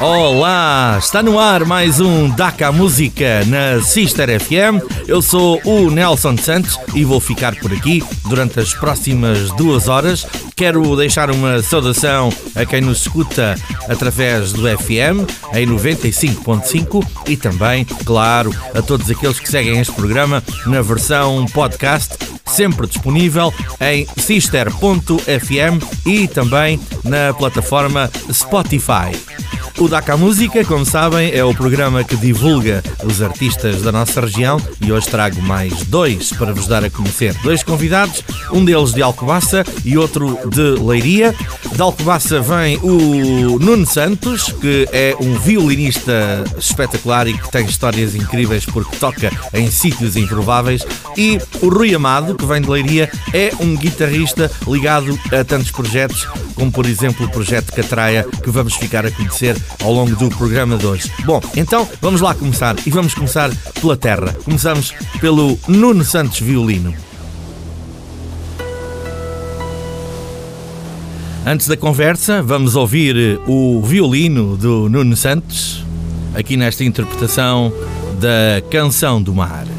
Olá, está no ar mais um Daca Música na Sister FM. Eu sou o Nelson Santos e vou ficar por aqui durante as próximas duas horas. Quero deixar uma saudação a quem nos escuta através do FM em 95.5 e também, claro, a todos aqueles que seguem este programa na versão podcast sempre disponível em sister.fm e também na plataforma Spotify. O DACA Música, como sabem, é o programa que divulga os artistas da nossa região e hoje trago mais dois para vos dar a conhecer. Dois convidados, um deles de Alcobaça e outro de Leiria. De Alcobaça vem o Nuno Santos, que é um violinista espetacular e que tem histórias incríveis porque toca em sítios improváveis. E o Rui Amado, que vem de Leiria, é um guitarrista ligado a tantos projetos, como por exemplo o projeto Catraia, que vamos ficar a conhecer ao longo do programa de hoje. Bom, então vamos lá começar e vamos começar pela terra. Começamos pelo Nuno Santos Violino. Antes da conversa, vamos ouvir o violino do Nuno Santos, aqui nesta interpretação da Canção do Mar.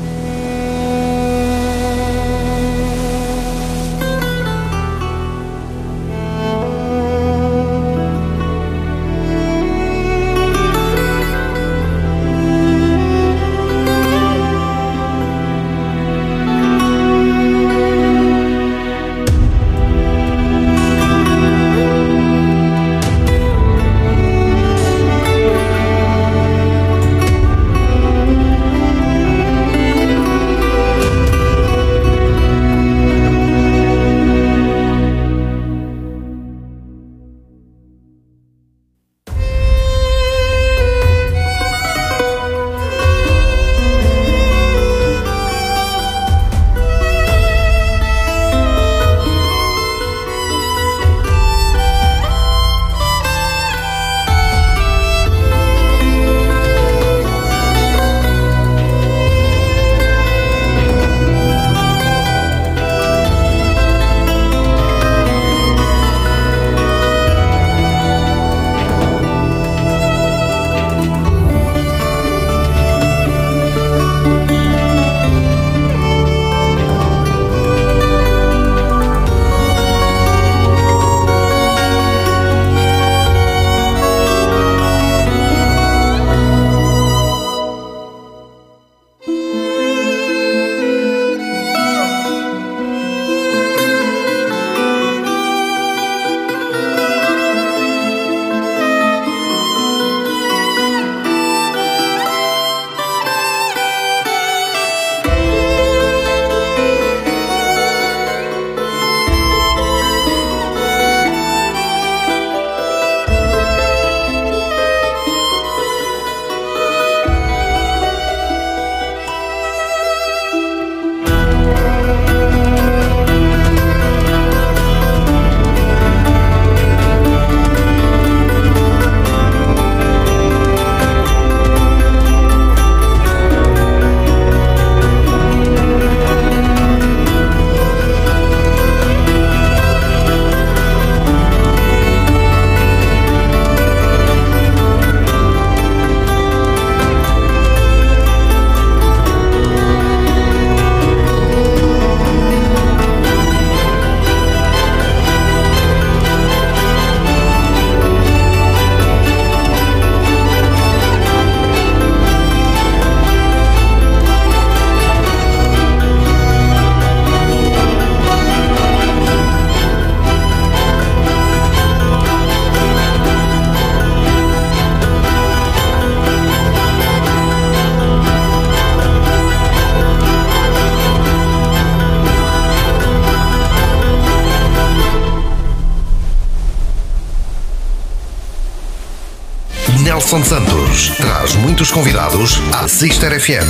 Nelson Santos traz muitos convidados à Sister FM.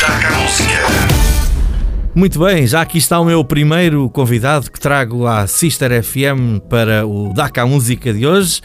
Taca a música. Muito bem, já aqui está o meu primeiro convidado que trago à Sister FM para o DACA Música de hoje.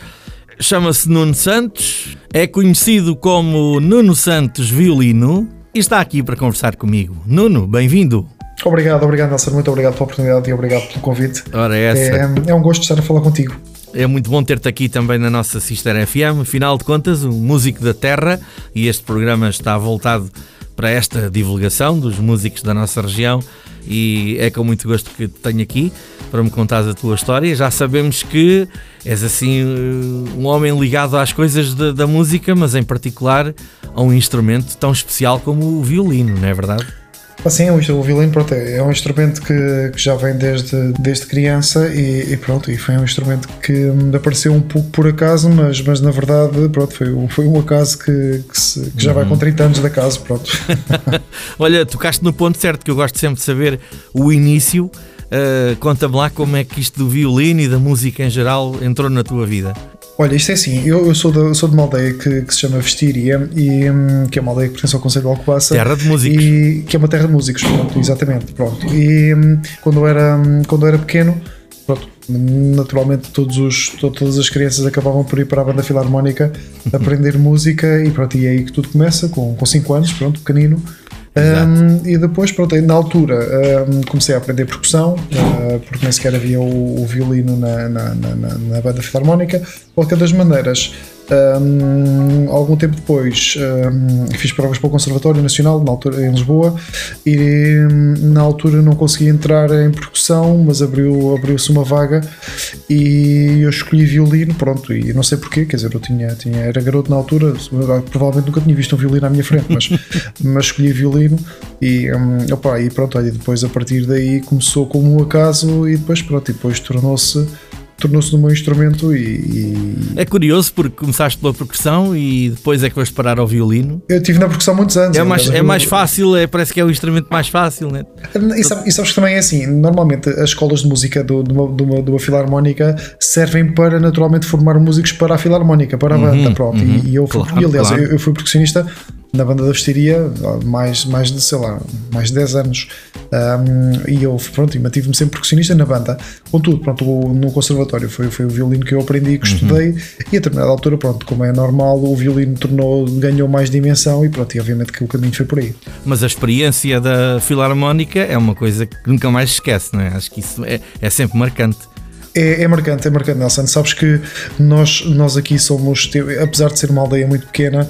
Chama-se Nuno Santos, é conhecido como Nuno Santos Violino e está aqui para conversar comigo. Nuno, bem-vindo. Obrigado, obrigado Nelson, muito obrigado pela oportunidade e obrigado pelo convite. Ora, é essa. É, é um gosto estar a falar contigo. É muito bom ter-te aqui também na nossa Sister FM. Afinal de contas, um músico da terra e este programa está voltado para esta divulgação dos músicos da nossa região e é com muito gosto que te tenho aqui para me contar a tua história. Já sabemos que és assim um homem ligado às coisas da, da música, mas em particular a um instrumento tão especial como o violino, não é verdade? Assim, o violino pronto, é um instrumento que, que já vem desde, desde criança e, e, pronto, e foi um instrumento que me apareceu um pouco por acaso, mas, mas na verdade pronto, foi, foi um acaso que, que, se, que já vai com 30 anos de acaso. Pronto. Olha, tocaste no ponto certo que eu gosto sempre de saber o início. Uh, Conta-me lá como é que isto do violino e da música em geral entrou na tua vida. Olha, isto é assim, eu, eu sou, de, sou de uma aldeia que, que se chama Vestíria, e, um, que é uma aldeia que pertence ao Conselho de Alcobaça. Terra de músicos. E, que é uma terra de músicos, pronto, exatamente, pronto. E um, quando, eu era, um, quando eu era pequeno, pronto, naturalmente todos os, todas as crianças acabavam por ir para a banda filarmónica aprender música e pronto, e é aí que tudo começa, com 5 anos, pronto, pequenino. Um, e depois, pronto, na altura um, comecei a aprender percussão, uh, porque nem sequer havia o, o violino na, na, na, na, banda filarmónica. De qualquer das maneiras, um, algum tempo depois um, fiz provas para o Conservatório Nacional na altura, em Lisboa e na altura não consegui entrar em percussão, mas abriu, abriu-se uma vaga e eu escolhi violino, pronto, e não sei porquê, quer dizer, eu tinha, tinha, era garoto na altura, provavelmente nunca tinha visto um violino à minha frente, mas, mas escolhi violino e, um, opa, e pronto, e depois a partir daí começou como um acaso e depois pronto, e depois tornou-se tornou-se no meu instrumento e, e, É curioso porque começaste pela percussão e depois é que vais parar ao violino. Eu tive na percussão muitos anos. É mais, é mais fácil, é, parece que é o instrumento mais fácil, né? E, sabe, e sabes que também é assim, normalmente as escolas de música do, de, uma, de, uma, de uma filarmónica servem para naturalmente formar músicos para a filarmónica, para a uhum, banda. Uhum, e, e, eu fui, claro, aliás, claro. eu, eu fui percussionista na banda da vestiria mais, mais de, sei lá, mais de 10 anos. Um, e eu, pronto, mantive-me sempre percussionista na banda. Contudo, pronto, no conservatório foi, foi o violino que eu aprendi, que uhum. estudei, e a determinada altura, pronto, como é normal, o violino tornou, ganhou mais dimensão e pronto, e obviamente que o caminho foi por aí. Mas a experiência da filarmónica é uma coisa que nunca mais se esquece, não é? Acho que isso é, é sempre marcante. É, é, marcante, é marcante, Nelson. Sabes que nós, nós aqui somos, apesar de ser uma aldeia muito pequena,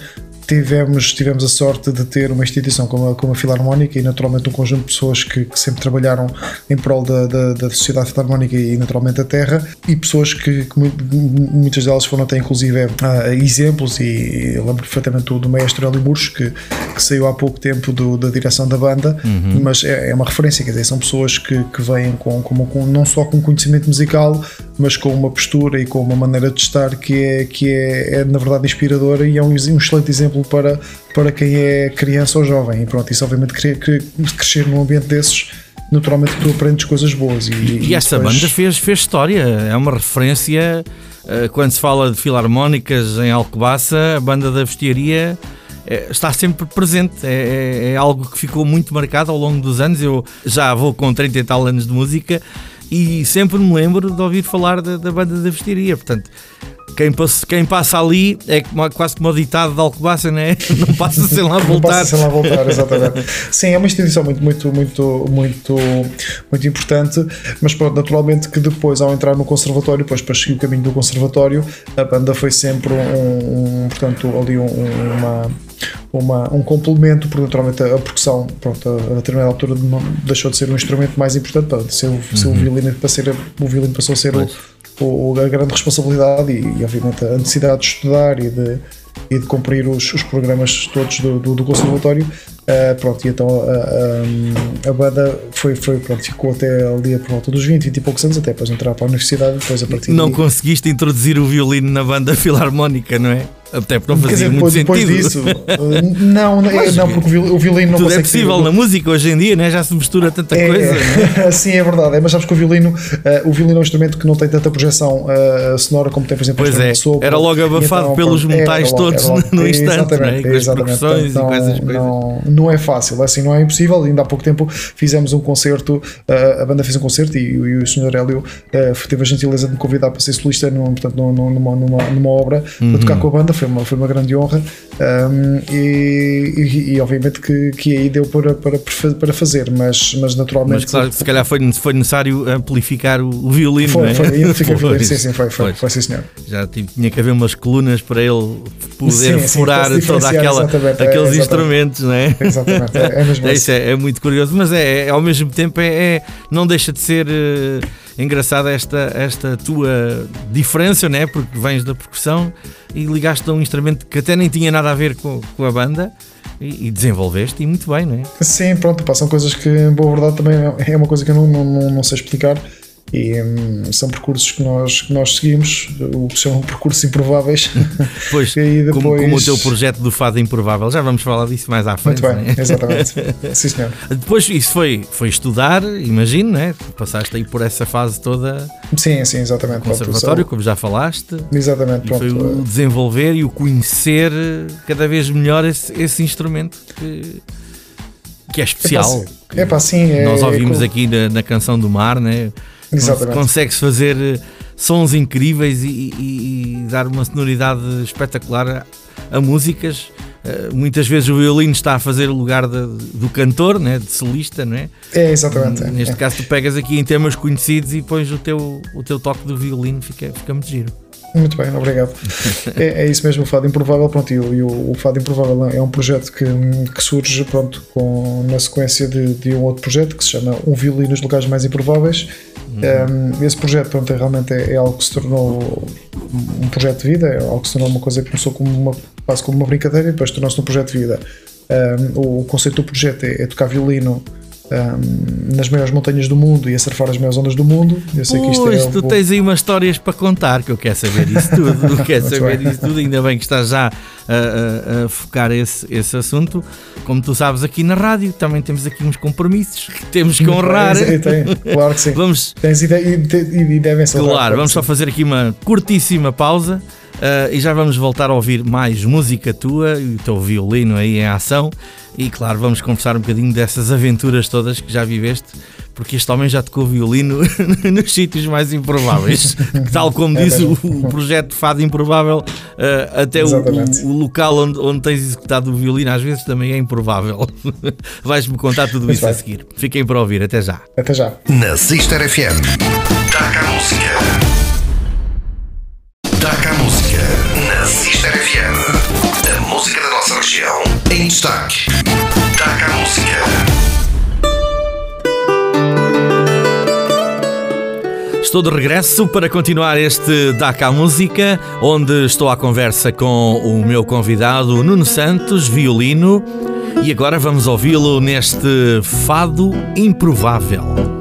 tivemos, tivemos a sorte de ter uma instituição como a, como a Filarmónica e naturalmente um conjunto de pessoas que, que sempre trabalharam em prol da, da, da, sociedade filarmónica e naturalmente a terra e pessoas que, que muitas delas foram até inclusive uh, exemplos e lembro perfeitamente do, do maestro Hélio Murros que, que saiu há pouco tempo do, da direção da banda uhum. mas é, é, uma referência, quer dizer, são pessoas que, que vêm com, com, com, não só com conhecimento musical mas com uma postura e com uma maneira de estar que é, que é, é na verdade inspiradora e é um, um excelente exemplo para, para quem é criança ou jovem. E pronto, isso obviamente crescer num ambiente desses naturalmente tu aprendes coisas boas. E, e, e essa depois... banda fez, fez história, é uma referência eh, quando se fala de filarmónicas em Alcobaça, a banda da vestiaria é, está sempre presente, é, é, é, algo que ficou muito marcado ao longo dos anos. Eu já vou com 30 e tal anos de música e sempre me lembro de ouvir falar da, da banda da vestiaria. Portanto, quem passa, quem passa ali é quase como o ditado de Alcobaça, não é? Não passa sem lá voltar. não passa sem lá voltar, exatamente. Sim, é uma instituição muito, muito, muito, muito, muito importante, mas pronto, naturalmente que depois, ao entrar no conservatório, depois para seguir o caminho do conservatório, a banda foi sempre um, um portanto, ali um, uma uma, um complemento, porque naturalmente a, percussão, pronto, a, a determinada altura deixou de ser um instrumento mais importante para ser, uhum. ser o violino, para ser, o violino passou a ser o, o, a grande responsabilidade e, e, obviamente a necessidade de estudar e de, e de cumprir os, os programas todos do, do, do conservatório. Uh, pronto, e então a, a, a, banda foi, foi, pronto, ficou até ali por volta dos 20, 20 e poucos anos, até depois entrar para a universidade. Depois a partir Não conseguiste introduzir o violino na banda filarmónica, não é? Até porque não fazia dizer, muito depois, depois sentido. disso, uh, não, Mas não, porque o viol- o violino não Tudo é possível na música hoje em dia, né? já se mistura tanta É, coisa. né? sim, é verdade. É, mas sabes que o violino, eh, o violino é um instrumento que não tem tanta projeção eh, sonora como tem, por exemplo, Pois é, sopro. era logo E abafado então, pelos metais logo- todos logo- no instante, exatamente, né? Exatamente. e Portanto, essas não, coisas. Não, não é fácil, assim não é impossível. Ainda há pouco tempo fizemos um concerto, eh, a banda fez um concerto e, e o Sr. Hélio eh, teve a gentileza de me convidar para ser solista num, portanto, num- num- numa, numa, numa obra Uhum. para tocar com a banda. Foi uma, foi uma grande honra. Um, e, e- e obviamente que, que aí deu para, para, para fazer, mas, mas naturalmente. Mas claro, se calhar foi, foi necessário amplificar o, o violino, Foi, não é? foi, violino, sim, sim, foi, foi, foi, sim, senhor. Já tinha que haver umas colunas para ele poder Sim, sim, furar se toda aquela, é, aqueles exatamente. instrumentos, não é? Exatamente, é, é mesmo É, isso é, é muito curioso, mas é, é- ao mesmo tempo é, é- não deixa de ser eh, engraçada esta, esta tua diferença, né? porque vens da percussão e ligaste a um instrumento que até nem tinha nada a ver com, com a banda e, desenvolveste e muito bem, não é? Sim, pronto, pá, são coisas que, boa verdade, também é uma coisa que eu não, não, não sei explicar. E hum, são percursos que nós, que nós seguimos, o que chamam percursos improváveis. Pois, aí como, depois- como o teu projeto do Fado Improvável, já vamos falar disso mais à frente. Muito bem, não é? exatamente. Sim, senhor. Depois isso foi, foi estudar, imagino, né? Passaste aí por essa fase toda Sim, sim, exatamente. Pronto, conservatório, como já falaste. Exatamente, E foi pronto. o desenvolver e o conhecer cada vez melhor esse, esse instrumento que, que é especial. É pá, sim. É, Nós ouvimos é, aqui na, na canção do mar, né? Exatamente. Consegue-se fazer eh, sons incríveis e, e- e dar uma sonoridade espetacular a, a músicas. Eh, muitas vezes o violino está a fazer o lugar de- do cantor, né? de solista, não é? É, exatamente. é. Neste caso, tu pegas aqui em temas conhecidos e pões o teu, o teu toque do violino, fica, fica muito giro. Muito bem, obrigado. é, é isso mesmo, o Fado Improvável. Pronto, e, o, e o- o Fado Improvável é um projeto que, que surge pronto, com, na sequência de, de um outro projeto que se chama Um Violino nos Lugares Mais Improváveis. Um, esse projeto pronto, é, realmente é, é algo que se tornou um projeto de vida, é algo que se tornou uma coisa que começou como uma, quase como uma brincadeira e depois tornou-se um projeto de vida. Um, o conceito do projeto é, é tocar violino um, nas maiores montanhas do mundo e a surfar as maiores ondas do mundo. Eu sei que isto Pois, é tu o- tens aí umas histórias para contar, que eu quero saber isso tudo. Quero saber bem. isso tudo, ainda bem que estás já a, a- a focar esse, esse assunto. Como tu sabes, aqui na rádio também temos aqui uns compromissos que temos que honrar. Eu tenho, claro que sim. Vamos, Tens ideia e, e, e devem ser claro, vamos só fazer aqui uma curtíssima pausa. Ah, e já vamos voltar a ouvir mais música tua e o teu violino aí em ação. E claro, vamos conversar um bocadinho dessas aventuras todas que já viveste, porque este homem já tocou violino nos sítios mais improváveis. Tal como É diz o, o projeto Fado Improvável, ah, até o, o- local onde, onde tens executado o violino às vezes também é improvável. Vais-me contar tudo isso a seguir. Fiquem para ouvir, até já. Até já. Na Sister FM. Taca a música. FM. A música da nossa região em destaque. Taca a música. Estou de regresso para continuar este DACA Música, onde estou à conversa com o meu convidado Nuno Santos, violino, e agora vamos ouvi-lo neste Fado Improvável.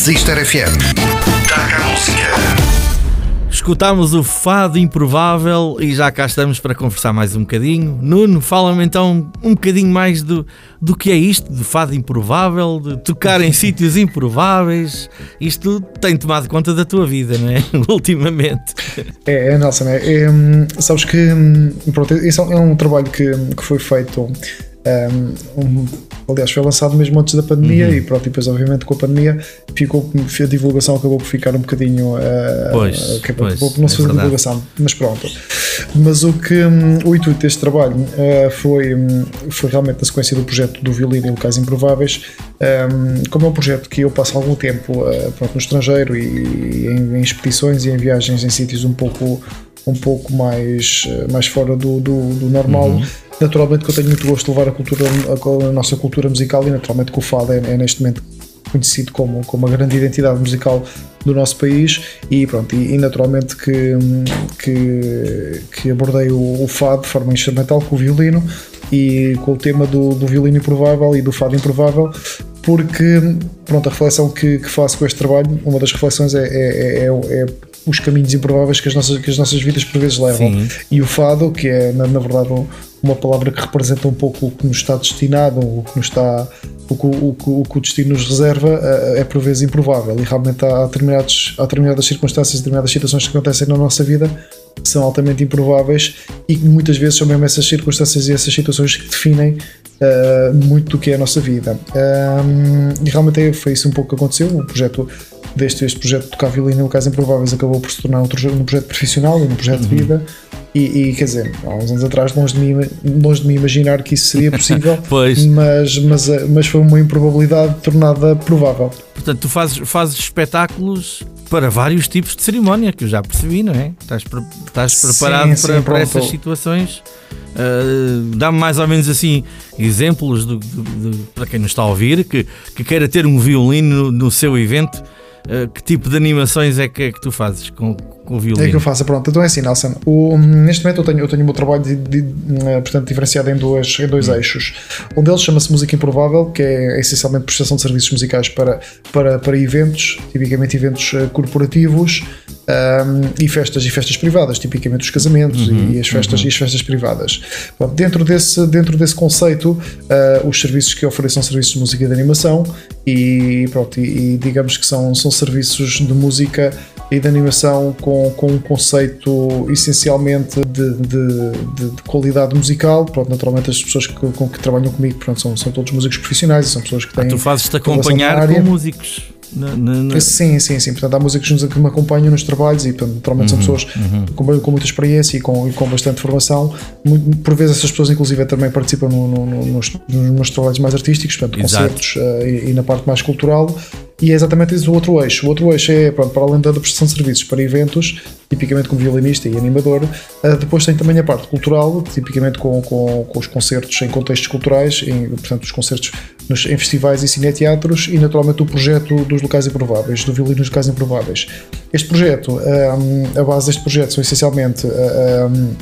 Sister FM. Taca a música. Escutámos o Fado Improvável e já cá estamos para conversar mais um bocadinho. Nuno, fala-me então um bocadinho mais do, do que é isto de Fado Improvável, de tocar em sítios improváveis. Isto tem tomado conta da tua vida, não é? Ultimamente. É, é Nelson, é, é, hum, sabes que hum, pronto, isso é um trabalho que, que foi feito um, aliás, foi lançado mesmo antes da pandemia uhum. e pronto, depois, obviamente, com a pandemia ficou, a divulgação acabou por ficar um bocadinho. Uh, pois, acabou, pois, por não se é fazer divulgação, mas pronto. Mas o que um, o intuito deste trabalho uh, foi, um, foi realmente na sequência do projeto do violino em locais improváveis. Um, como é um projeto que eu passo algum tempo uh, pronto, no estrangeiro e, e em, em expedições e em viagens em sítios um pouco um pouco mais, mais fora do, do, do normal. Uhum. Naturalmente que eu tenho muito gosto de levar a, cultura, a, a nossa cultura musical e naturalmente que o fado é, é, neste momento conhecido como, como uma grande identidade musical do nosso país e pronto, e, e naturalmente que, que, que abordei o, o, fado de forma instrumental com o violino e com o tema do, do violino improvável e do fado improvável porque pronto, a reflexão que, que faço com este trabalho, uma das reflexões é, é, é, é os caminhos improváveis que as nossas, que as nossas vidas por vezes levam. Sim. E o fado, que é na, na, verdade uma palavra que representa um pouco o que nos está destinado, o que nos está o que o, o, o destino nos reserva é, é por vezes improvável e realmente há, determinados, há determinadas circunstâncias, determinadas situações que acontecem na nossa vida que são altamente improváveis e que muitas vezes são mesmo essas circunstâncias e essas situações que definem uh, muito do que é a nossa vida. Um, e realmente foi isso um pouco que aconteceu. O projeto deste este projeto de tocar violino, no caso Improváveis, acabou por se tornar um, um projeto profissional, um projeto uhum. de vida. E, e, quer dizer, há uns anos atrás, longe de, mim, longe de mim imaginar que isso seria possível, mas, mas, mas foi uma improbabilidade tornada provável. Portanto, tu fazes, fazes espetáculos para vários tipos de cerimónia, que eu já percebi, não é? Estás, estás preparado sim, para, sim, para essas situações. Uh, Dá-me mais ou menos assim exemplos para quem nos está a ouvir que, que queira ter um violino no, no seu evento eh, que tipo de animações é que, é que tu fazes com, com o violino? É que eu faço, pronto. Então é assim, Nelson. O, neste momento eu tenho, eu tenho o meu trabalho de, de, eh, portanto, diferenciado em, duas, em dois hum. eixos. Um deles chama-se Música Improvável, que é essencialmente prestação de serviços musicais para, para, para eventos, tipicamente eventos eh, corporativos um, e festas e festas privadas, tipicamente os casamentos uhum, e, as festas, uhum. e as festas privadas. Dentro, desse, dentro desse conceito, uh, os serviços que oferecem são serviços de música e de animação e, pronto, e, e digamos que são, são serviços de música e de animação com, com um conceito essencialmente de, de, de, de qualidade musical. Pronto, naturalmente as pessoas que, com que trabalham comigo pronto, são, são todos músicos profissionais e são pessoas que têm. Ah, tu fazes-te acompanhar com músicos. Na, na, na... Sim, sim, sim. Portanto, há músicos que me acompanham nos trabalhos e, portanto, naturalmente, uhum, são pessoas uhum. com, com, muita experiência e com, e com bastante formação. Por vezes, essas pessoas, inclusive, também participam no, no, no, nos, nos, meus trabalhos mais artísticos, portanto, concertos uh, e, e, na parte mais cultural. E é exatamente isso o outro eixo. O outro eixo é, pronto, para além da prestação de serviços para eventos, tipicamente como violinista e animador, uh, depois tem também a parte cultural, tipicamente com, com, com os concertos em contextos culturais, em, portanto, os concertos nos, em festivais e cineteatros e, naturalmente, o projeto dos locais improváveis, do violino nos locais improváveis. Este projeto, um, a base deste projeto são essencialmente. Um,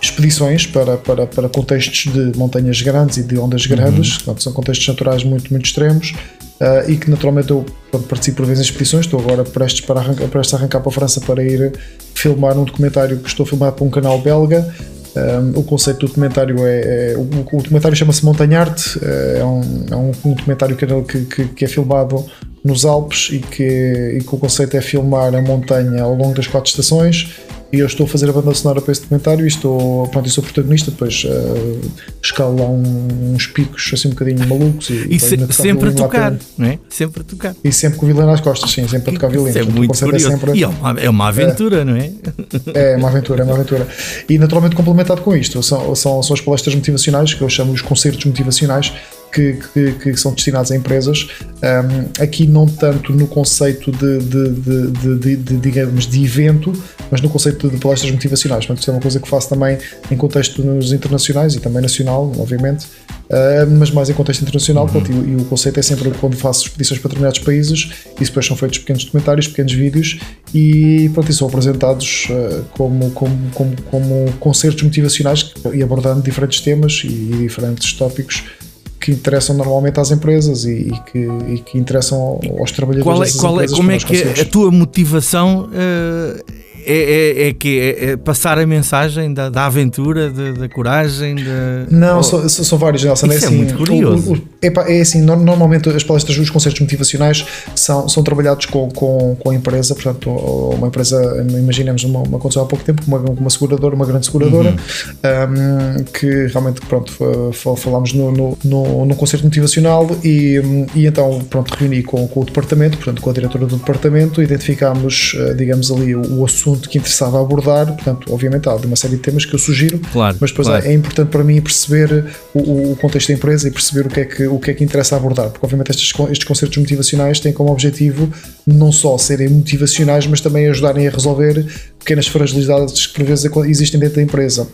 expedições para, para, para contextos de montanhas grandes e de ondas grandes, uhum. são contextos naturais muito, muito extremos, Uh, e que naturalmente eu participo por vezes em expedições, estou agora prestes, para arrancar, prestes a arrancar para a França para ir filmar um documentário que estou a filmar para um canal belga. Um, o conceito do documentário é. é o, o, documentário chama-se Montanharte, é, é um, é um, um documentário que, que, que, é filmado nos Alpes e que, e que o conceito é filmar a montanha ao longo das quatro estações e eu estou a fazer a banda sonora para esse documentário e estou, pronto, eu sou protagonista, depois uh, escalo lá um, uns picos assim um bocadinho malucos e, e se, sempre a tocar, não é? Sempre a tocar. E sempre com o violino nas costas, sim, sempre a tocar violino. Isso é muito é curioso. É sempre, e é uma, é uma aventura, é, não é? É uma aventura, é uma aventura. E naturalmente complementado com isto, são, são, são as palestras motivacionais, que eu chamo os concertos motivacionais, que, que, que, são destinados a empresas, um, aqui não tanto no conceito de, de, de, de, digamos, de evento, mas no conceito de palestras motivacionais. Portanto, isto é uma coisa que faço também em contextos internacionais e também nacional, obviamente, uh, mas mais em contexto internacional. Uhum. Portanto, e, e, o conceito é sempre quando faço expedições para determinados países, e depois são feitos pequenos documentários, pequenos vídeos, e, pronto, e são apresentados uh, como, como, como, como concertos motivacionais e abordando diferentes temas e diferentes tópicos que interessam normalmente às empresas e, e, que, e que, interessam aos trabalhadores. Qual é, qual é, como é que é a tua motivação? Uh é, é, é que é, é, passar a mensagem da, da aventura, da, da coragem? Da... Não, oh. são, são vários, Nelson. É Isso é, assim, muito curioso. O, o, é, assim, normalmente as palestras dos concertos motivacionais são, são trabalhados com, com, com a empresa, portanto, uma empresa, imaginemos uma, uma aconteceu há pouco tempo, uma, uma seguradora, uma grande seguradora, uhum. um, que realmente, pronto, falámos no, no, no, no concerto motivacional e, e então, pronto, reuni com, com o departamento, portanto, com a diretora do departamento, identificámos, eh, digamos ali, o assunto assunto que interessava abordar, portanto, obviamente há de uma série de temas que eu sugiro, claro, mas depois claro. é, importante para mim perceber o, o, contexto da empresa e perceber o que é que, o que, é que interessa abordar, porque obviamente estes, estes concertos motivacionais têm como objetivo não só serem motivacionais, mas também ajudarem a resolver pequenas fragilidades que por vezes existem dentro da empresa.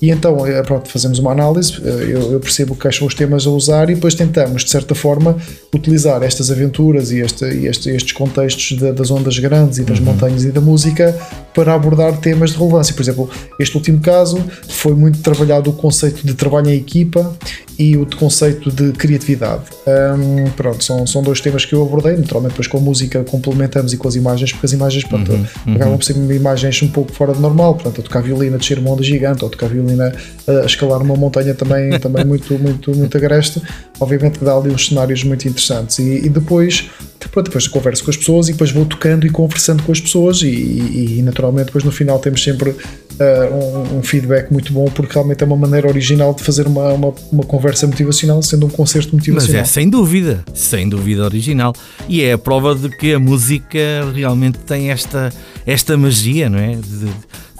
E então, eh, pronto, fazemos uma análise, eh, eu, eu percebo quais são os temas a usar e depois tentamos, de certa forma, utilizar estas aventuras e, este, e este, estes contextos das ondas grandes e das uhum. montanhas e da música para abordar temas de relevância. Por exemplo, este último caso foi muito trabalhado o conceito de trabalho em equipa e o conceito de criatividade. Um, pronto, são, são dois temas que eu abordei, naturalmente depois com a música complementamos e com as imagens, porque as imagens pronto, uhum, uhum. acabam por ser imagens um pouco fora do normal, portanto, a tocar violina, descer uma onda gigante, ou tocar violina a escalar uma montanha também, também muito, muito, muito agreste, obviamente que dá ali uns cenários muito interessantes. E, e depois, pronto, depois converso com as pessoas e depois vou tocando e conversando com as pessoas e, e, e naturalmente depois no final temos sempre uh, um, um, feedback muito bom porque realmente é uma maneira original de fazer uma, uma, uma, conversa motivacional sendo um concerto motivacional. Mas é sem dúvida, sem dúvida original. E é a prova de que a música realmente tem esta, esta magia, não é? De,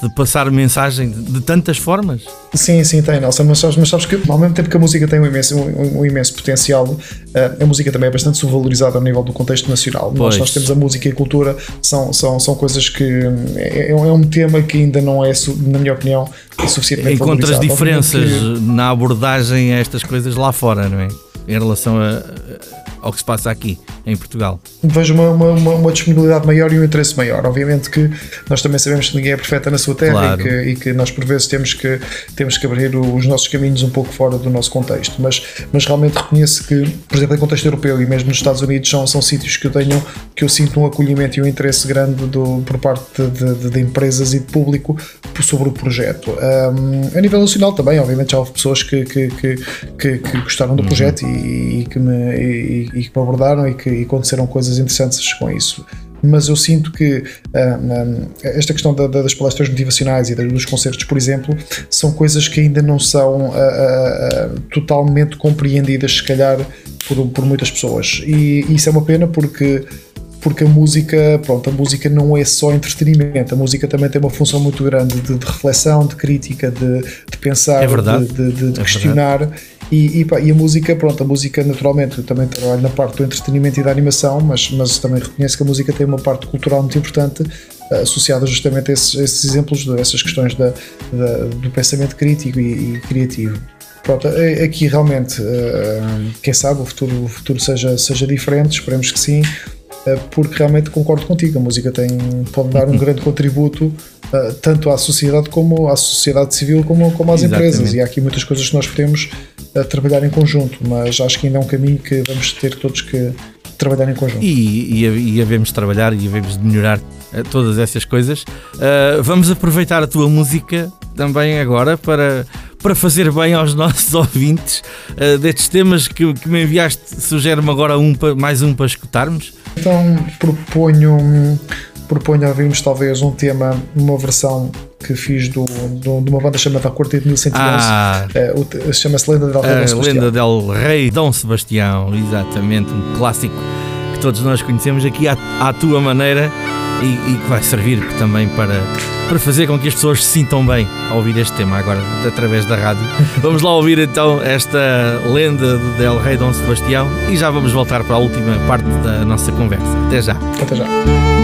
de passar mensagem de tantas formas. Sim, sim, tem, Nelson. Mas sabes, mas sabes que ao mesmo tempo que a música tem um imenso, um, um imenso potencial, eh, a música também é bastante subvalorizada ao nível do contexto nacional. Nós, nós, temos a música e a cultura, são, são, são coisas que é, é, é um tema que ainda não é, na minha opinião, suficientemente Encontras diferenças que... na abordagem a estas coisas lá fora, não é? Em relação a, ao que se passa aqui em Portugal? Vejo uma, uma, uma, disponibilidade maior e um interesse maior. Obviamente que nós também sabemos que ninguém é perfeita na sua terra claro. e, que, e, que, nós por vezes temos que, temos que abrir os nossos caminhos um pouco fora do nosso contexto, mas, mas realmente reconheço que, por exemplo, em contexto europeu e mesmo nos Estados Unidos são, são sítios que eu tenho, que eu sinto um acolhimento e um interesse grande do, por parte de, de, de empresas e de público sobre o projeto. Um, a nível nacional também, obviamente já houve pessoas que, que, que, que, que gostaram do uhum. projeto e, e, que me, e, e, que abordaram e que e aconteceram coisas interessantes com isso mas eu sinto que uh, esta questão da, das palestras motivacionais e dos concertos, por exemplo, são coisas que ainda não são uh, uh, totalmente compreendidas, se calhar, por, por muitas pessoas. E isso é uma pena porque porque a música, pronto, a música não é só entretenimento, a música também tem uma função muito grande de, de reflexão, de crítica, de, de pensar, é de, de, de é questionar. E, e, pá, e, a música, pronto, a música naturalmente, eu também trabalho na parte do entretenimento e da animação, mas, mas também reconheço que a música tem uma parte cultural muito importante eh, associada justamente a esses, esses exemplos, a essas questões da, da, do pensamento crítico e, e criativo. Pronto, é, aqui realmente, eh, quem sabe o futuro, o futuro seja, seja diferente, esperemos que sim. Eh, porque realmente concordo contigo, a música tem, pode dar um grande contributo uh, tanto à sociedade como à sociedade civil como, como às Exatamente. empresas e há aqui muitas coisas que nós podemos uh, trabalhar em conjunto, mas acho que ainda é um caminho que vamos ter todos que trabalhar em conjunto. E, e, e havemos de trabalhar e havemos de melhorar todas essas coisas. Uh, vamos aproveitar a tua música também agora para, para fazer bem aos nossos ouvintes uh, destes temas que, que me enviaste. Sugere-me agora um, mais um para escutarmos. Então proponho, proponho ouvirmos talvez um tema, uma versão que fiz do, do, de uma banda chamada Quarteto 1111. Ah, é, Chama-se Lenda del Rei Dom Sebastião. Lenda del Rei Dom Sebastião, exatamente, um clássico que todos nós conhecemos aqui à, à tua maneira e, e, que vai servir também para, para fazer com que as pessoas se sintam bem ao ouvir este tema agora através da rádio. Vamos lá ouvir então esta lenda do Del Rei Dom Sebastião e já vamos voltar para a última parte da nossa conversa. Até já. Até já.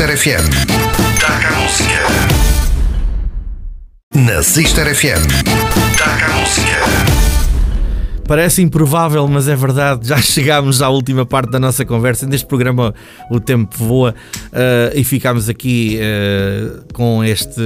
Sister FM. Taca a música. Na Sister FM. Taca a música. Parece improvável, mas é verdade. Já chegámos à última parte da nossa conversa. Neste programa o tempo voa uh, e ficámos aqui uh, com este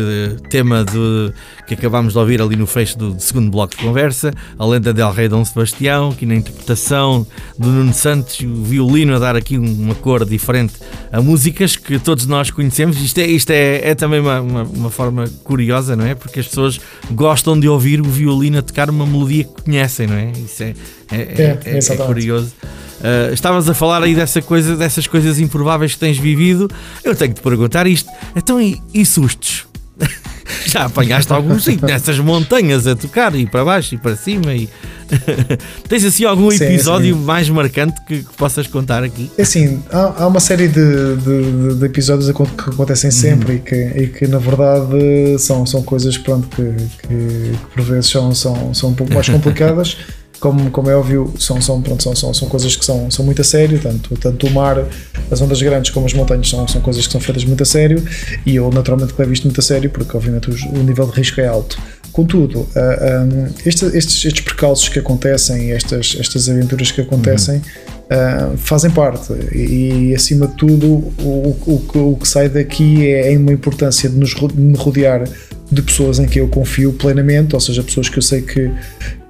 tema de, que acabámos de ouvir ali no fecho do, do segundo bloco de conversa. A lenda del Rei Dom Sebastião, aqui na interpretação do Nuno Santos, o violino a dar aqui uma cor diferente a músicas que todos nós conhecemos. Isto é, isto é, é também uma, uma, uma forma curiosa, não é? Porque as pessoas gostam de ouvir o violino a tocar uma melodia que conhecem, não é? Isso é, é, é, é, é curioso. Uh, estavas a falar aí dessa coisa, dessas coisas improváveis que tens vivido. Eu tenho de te perguntar isto. Então, e, e sustos? Já apanhaste alguns sim, nessas montanhas a tocar e para baixo e para cima e tens assim algum episódio sim. mais marcante que, que, possas contar aqui? É assim, há, há uma série de, de, de, episódios que acontecem sempre uhum. e, que, e que na verdade são, são coisas pronto, que, que, que por vezes são, são, são um pouco mais complicadas como, como é óbvio, são, são, pronto, são, são, são coisas que são, são muito a sério, tanto, tanto o mar, as ondas grandes como as montanhas são, são coisas que são feitas muito a sério e eu naturalmente levo isto muito a sério porque obviamente o, o nível de risco é alto. Contudo, uh, ah, um, ah, este, estes, estes percalços que acontecem, estas, estas aventuras que acontecem, uhum. uh, fazem parte e, e, acima de tudo o, o, o, que sai daqui é, é uma importância de, nos, de me rodear de pessoas em que eu confio plenamente, ou seja, pessoas que eu sei que,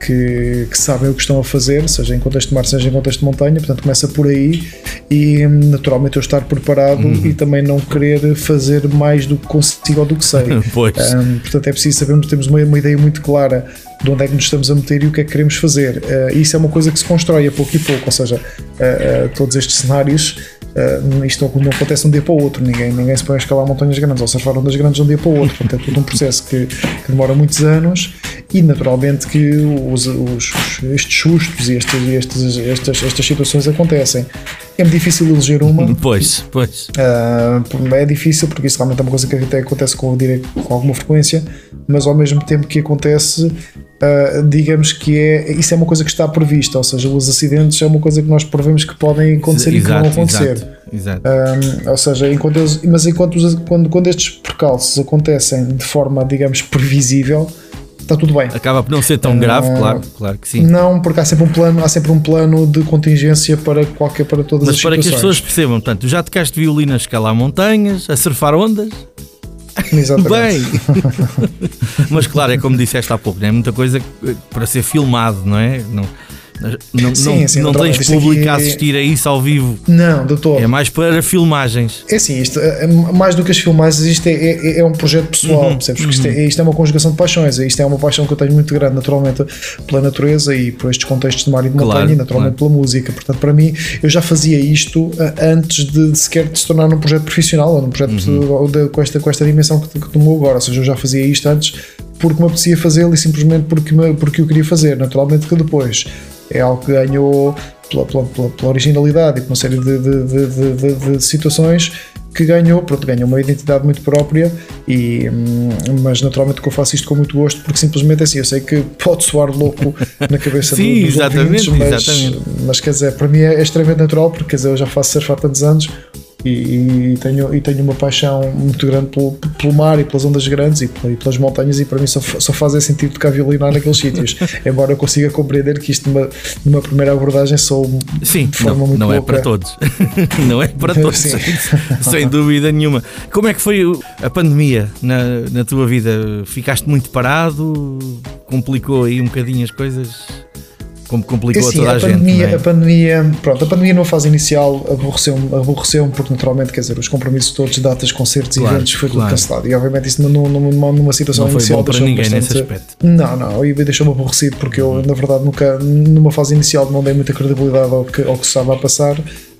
que, que, sabem o que estão a fazer, seja em contexto de mar, seja em contexto de montanha, portanto começa por aí e naturalmente eu estar preparado uhum. e também não querer fazer mais do que consigo ou do que sei. pois. Um, portanto é preciso sabermos, temos uma, uma ideia muito clara de onde é que nos estamos a meter e o que é que queremos fazer. Uh, isso é uma coisa que se constrói a pouco e pouco, ou seja, uh, uh, todos estes cenários Uh, isto não acontece de um dia para o outro, ninguém, ninguém se põe a escalar montanhas grandes ou surfar ondas grandes de um dia para o outro, portanto é todo um processo que, que demora muitos anos e naturalmente que os, os, estes sustos e estes, estes, estas, estas situações acontecem. É difícil eleger uma. Pois, pois. Uh, é difícil porque isso realmente é uma coisa que até acontece com, com alguma frequência, mas ao mesmo tempo que acontece, uh, digamos que é, isso é uma coisa que está prevista, ou seja, os acidentes é uma coisa que nós prevemos que podem acontecer exato, e que vão acontecer. Exato, exato. Um, ou seja, enquanto eles, mas enquanto quando, quando estes percalços acontecem de forma, digamos, previsível, está tudo bem. Acaba por não ser tão grave, uh, claro, claro que sim. Não, porque há sempre um plano, há sempre um plano de contingência para qualquer para todas Mas as para situações. que as pessoas percebam, portanto, tu já tocaste violino a escalar montanhas, a surfar ondas, Exatamente. Bem, mas claro, é como disseste há pouco, é muita coisa para ser filmado, não é? Não, não, sim, não, sim, não tens público a assistir a isso ao vivo. Não, doutor. É mais para filmagens. É assim, isto, é, mais do que as filmagens, isto é, é, é um projeto pessoal, uhum, percebes? Uhum. Isto, é, uhum. isto, é, uma conjugação de paixões. Isto é uma paixão que eu tenho muito grande, naturalmente, pela natureza e por estes contextos de mar e de montanha, claro, e naturalmente claro. pela música. Portanto, para mim, eu já fazia isto eh, antes de sequer de se tornar um projeto profissional ou num projeto uhum. de, com, esta, com esta dimensão que, que tomou agora. Ou seja, eu já fazia isto antes porque me apetecia fazê-lo e simplesmente porque, me, porque eu queria fazer. Naturalmente que depois é algo que ganhou pela, pela, pela, originalidade e por uma série de, de, de, de, situações que ganhou, pronto, ganhou uma identidade muito própria e hum, mas naturalmente que eu faço isto com muito gosto porque simplesmente é assim, eu sei que pode soar louco na cabeça Sim, dos exatamente, ouvintes, mas, exatamente. mas quer dizer, para mim é extremamente natural porque quer dizer, eu já faço surf há tantos anos e, e, tenho, e tenho uma paixão muito grande pelo, pelo mar e pelas ondas grandes e, pelas montanhas e para mim só, só faz sentido tocar violino naqueles sítios embora eu consiga compreender que isto numa, numa primeira abordagem sou Sim, de forma não, muito não louca. é para todos não é para todos sem, sem dúvida nenhuma como é que foi a pandemia na, na tua vida? Ficaste muito parado? Complicou aí um bocadinho as coisas? Como complicou é assim, toda a, a pandemia, gente. É? A pandemia, pronto, a pandemia numa fase inicial aborreceu-me, aborreceu porque naturalmente, quer dizer, os compromissos todos, datas, concertos e eventos foi claro. tudo cancelado. E obviamente isso numa, numa, numa situação não foi inicial bom para ninguém bastante, nesse aspecto. Não, não, e deixou-me aborrecido porque eu, na verdade, nunca, numa fase inicial não dei muita credibilidade ao que, ao que estava a passar.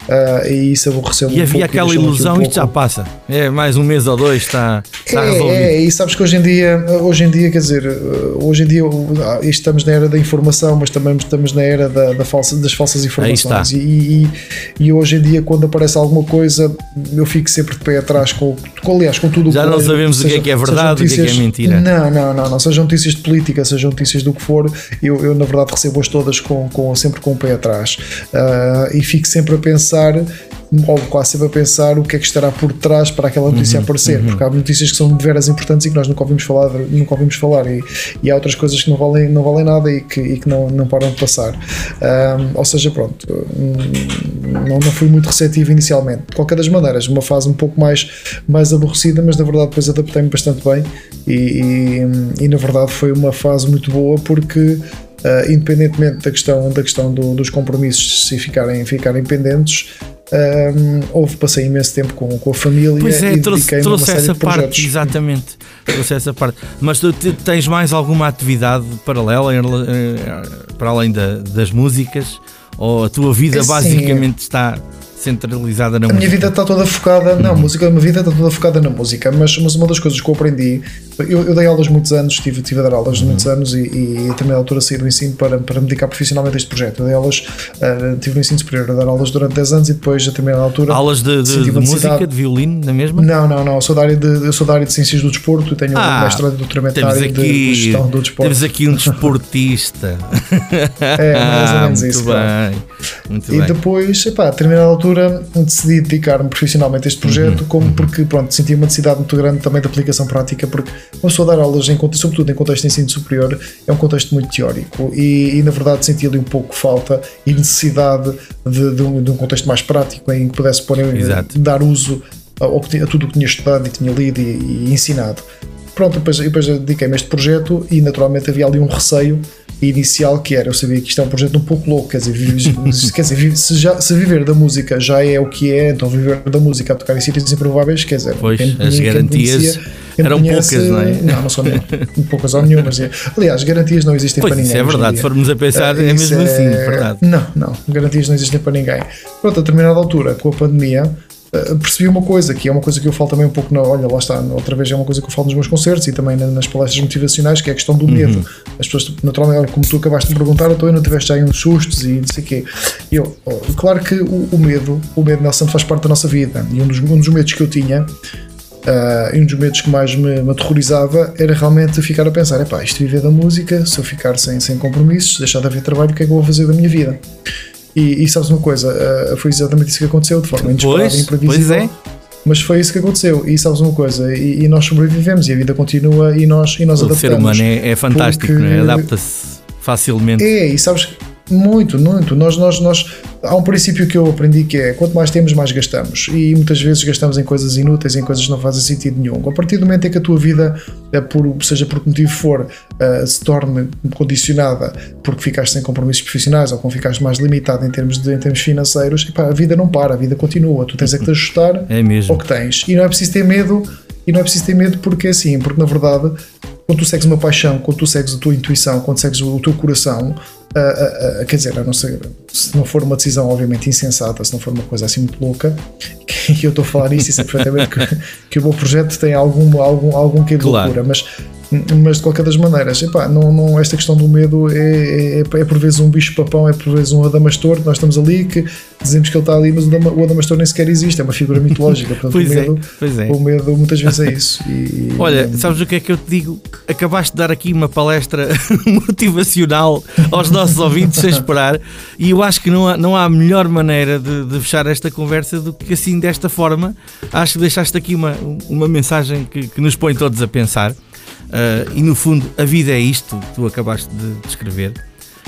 Uh, e isso aborreceu E havia aquela ilusão, um isto já passa. É mais um mês ou dois, está, está é, resolvido. É, e sabes que hoje em dia, hoje em dia, quer dizer, hoje em dia ah, estamos na era da informação, mas também estamos na era da, da falsa, das falsas informações. E, e, e, hoje em dia, quando aparece alguma coisa, eu fico sempre de pé atrás com, com aliás, com tudo o que. Já não sabemos seja, o que é que é verdade, o que é que é mentira. Não, não, não, não. Sejam notícias de política, sejam notícias do que for, eu, eu na verdade recebo-as todas com, com, sempre com o pé atrás. Uh, e fico sempre a pensar olho quase sempre a pensar o que é que estará por trás para aquela notícia Uhum, aparecer, porque há notícias que são de veras importantes e que nós nunca ouvimos falar, nunca ouvimos falar e, e há outras coisas que não valem, não valem nada e que, e que não, não param de passar. Ahm, ou seja, pronto, hum, não, não fui muito receptivo inicialmente. De qualquer das maneiras, uma fase um pouco mais, mais aborrecida, mas na verdade depois adaptei-me bastante bem e, e, e, na verdade foi uma fase muito boa porque Uh, independentemente da questão, da questão do, dos compromissos se ficarem, ficarem pendentes, um, houve, passei imenso tempo com, com a família Pois é, e trouxe, trouxe essa parte, exatamente. Trouxe essa parte. Mas tu te- tens mais alguma atividade paralela eh, para além da- das músicas? Ou a tua vida É sim. basicamente está centralizada na A música? minha vida está toda focada, não, a música, a minha vida está toda focada na música, mas, mas uma das coisas que eu aprendi, eu, eu dei aulas muitos anos, tive, tive a dar aulas Uhum. muitos anos e, e a também altura saí do ensino para, para me dedicar profissionalmente a este projeto. Eu dei aulas, ah, tive no ensino superior a dar aulas durante 10 anos e depois a determinada altura. Aulas de, de- de música, de violino, na mesma? Não, não, não, eu sou da área de, eu sou da área de ciências do desporto e tenho Ah, um mestrado na área de, gestão do desporto. temos aqui um desportista. É, mais ou Ah, menos muito isso, bem. Muito E bem. depois, epá, a determinada altura, decidi dedicar-me profissionalmente a este projeto, Uhum, como porque pronto, senti uma necessidade muito grande também de aplicação prática, porque uma pessoa dar aulas, em, sobretudo em contexto de ensino superior, é um contexto muito teórico e, e, na verdade senti ali um pouco falta e necessidade de, de um, de um contexto mais prático em que pudesse pôr, Exato. dar uso ti- a tudo o que tinha estudado e tinha lido e, e ensinado. Pronto, depois, depois dediquei-me a este projeto e naturalmente havia ali um receio inicial que era, eu sabia que isto é um projeto um pouco louco, quer dizer, vive- quer dizer se, já, se viver da música já é o que é, então viver da música a tocar em sítios improváveis, quer dizer, Pois, quem as quem garantias conhecia- eram conhece- poucas, não é? Não, não são nenhuma, poucas ou nenhumas. é. Aliás, garantias não existem Pois, para isso ninguém. é hoje em verdade. Se formos a pensar, é Isso mesmo assim, é- verdade. Não, não, garantias não existem para ninguém. Pronto, a determinada altura, com a pandemia, percebi uma coisa, que é uma coisa que eu falo também um pouco, na, olha, lá está, outra vez é uma coisa que eu falo nos meus concertos e também na- nas palestras motivacionais, que é a questão do medo. Uhum. As pessoas, naturalmente, como tu acabaste de perguntar, então não tiveste aí uns sustos e não sei o quê. Eu, oh, claro que o, o medo, o medo, Nelson, faz parte da nossa vida. E um dos, um dos medos que eu tinha ah, e um dos medos que mais me, me aterrorizava era realmente ficar a pensar: epá, isto viver da música, se eu ficar sem, sem compromissos, deixar de haver trabalho, o que é que eu vou fazer da minha vida? E, e sabes uma coisa, ah, foi exatamente isso que aconteceu, de forma inesperada e Pois, imprevisível. pois é. Mas foi isso que aconteceu. E sabes uma coisa, e, e nós sobrevivemos e a vida continua e nós, e nós O adaptamos. ser humano é, é fantástico, porque- não é? adapta-se facilmente. É, e sabes, muito, muito. Nós, nós, nós, há um princípio que eu aprendi que é quanto mais temos, mais gastamos. E muitas vezes gastamos em coisas inúteis, em coisas que não fazem sentido nenhum. A partir do momento em que a tua vida, eh, por, seja por que motivo for, eh, se torne condicionada porque ficaste sem compromissos profissionais ou quando ficaste mais limitado em termos, de, em termos financeiros, epá, a vida não para, a vida continua. Tu tens é que te ajustar É ao que tens. E não é preciso ter medo, e não é preciso ter medo porque é assim, porque na verdade, quando tu segues uma paixão, quando tu segues a tua intuição, quando segues o teu coração, ah, quer dizer, a não ser, se não for uma decisão obviamente insensata, se não for uma coisa assim muito louca, e eu estou a falar isto e sei perfeitamente que, que o meu projeto tem algum, algum, algum quê de Claro. loucura, mas, mas de qualquer das maneiras, epá, não, não, esta questão do medo é, é, é por vezes um bicho-papão, é por vezes um adamastor, nós estamos ali, que dizemos que ele está ali, mas o Dama- o adamastor nem sequer existe, é uma figura mitológica, portanto Pois o é, medo, pois é. o medo muitas vezes é isso. E- Olha, sabes o que é que eu te digo? Acabaste de dar aqui uma palestra motivacional aos nossos ouvintes sem esperar. E eu acho que não há, não há melhor maneira de, de fechar esta conversa do que assim desta forma. Acho que deixaste aqui uma, uma mensagem que, que nos põe todos a pensar. Ah, e no fundo a vida é isto que tu acabaste de descrever.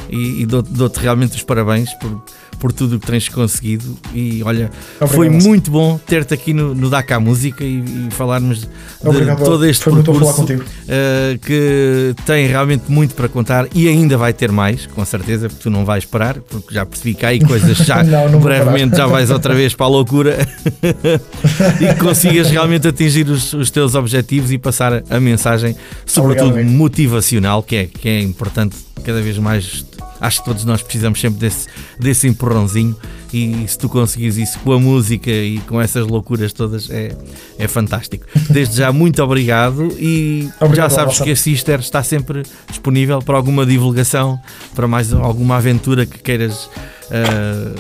E, e dou-te dou-te realmente os parabéns por, por tudo o que tens conseguido e olha, Obrigado, foi muito bom ter-te aqui no, no Daca Música e, e falarmos de Obrigado, todo este foi percurso uh, que tem realmente muito para contar e ainda vai ter mais, com certeza, porque tu não vais parar, porque já percebi que há aí coisas já Não, não brevemente já vais outra vez para a loucura e que consigas realmente atingir os, os teus objetivos e passar a mensagem, sobretudo Obrigado, motivacional, que é, que é importante cada vez mais. Acho que todos nós precisamos sempre desse, desse empurrãozinho e se tu conseguires isso com a música e com essas loucuras todas é, é fantástico. Desde já, muito obrigado e já Obrigado, sabes Nelson. que a Sister está sempre disponível para alguma divulgação, para mais alguma aventura que queiras ah,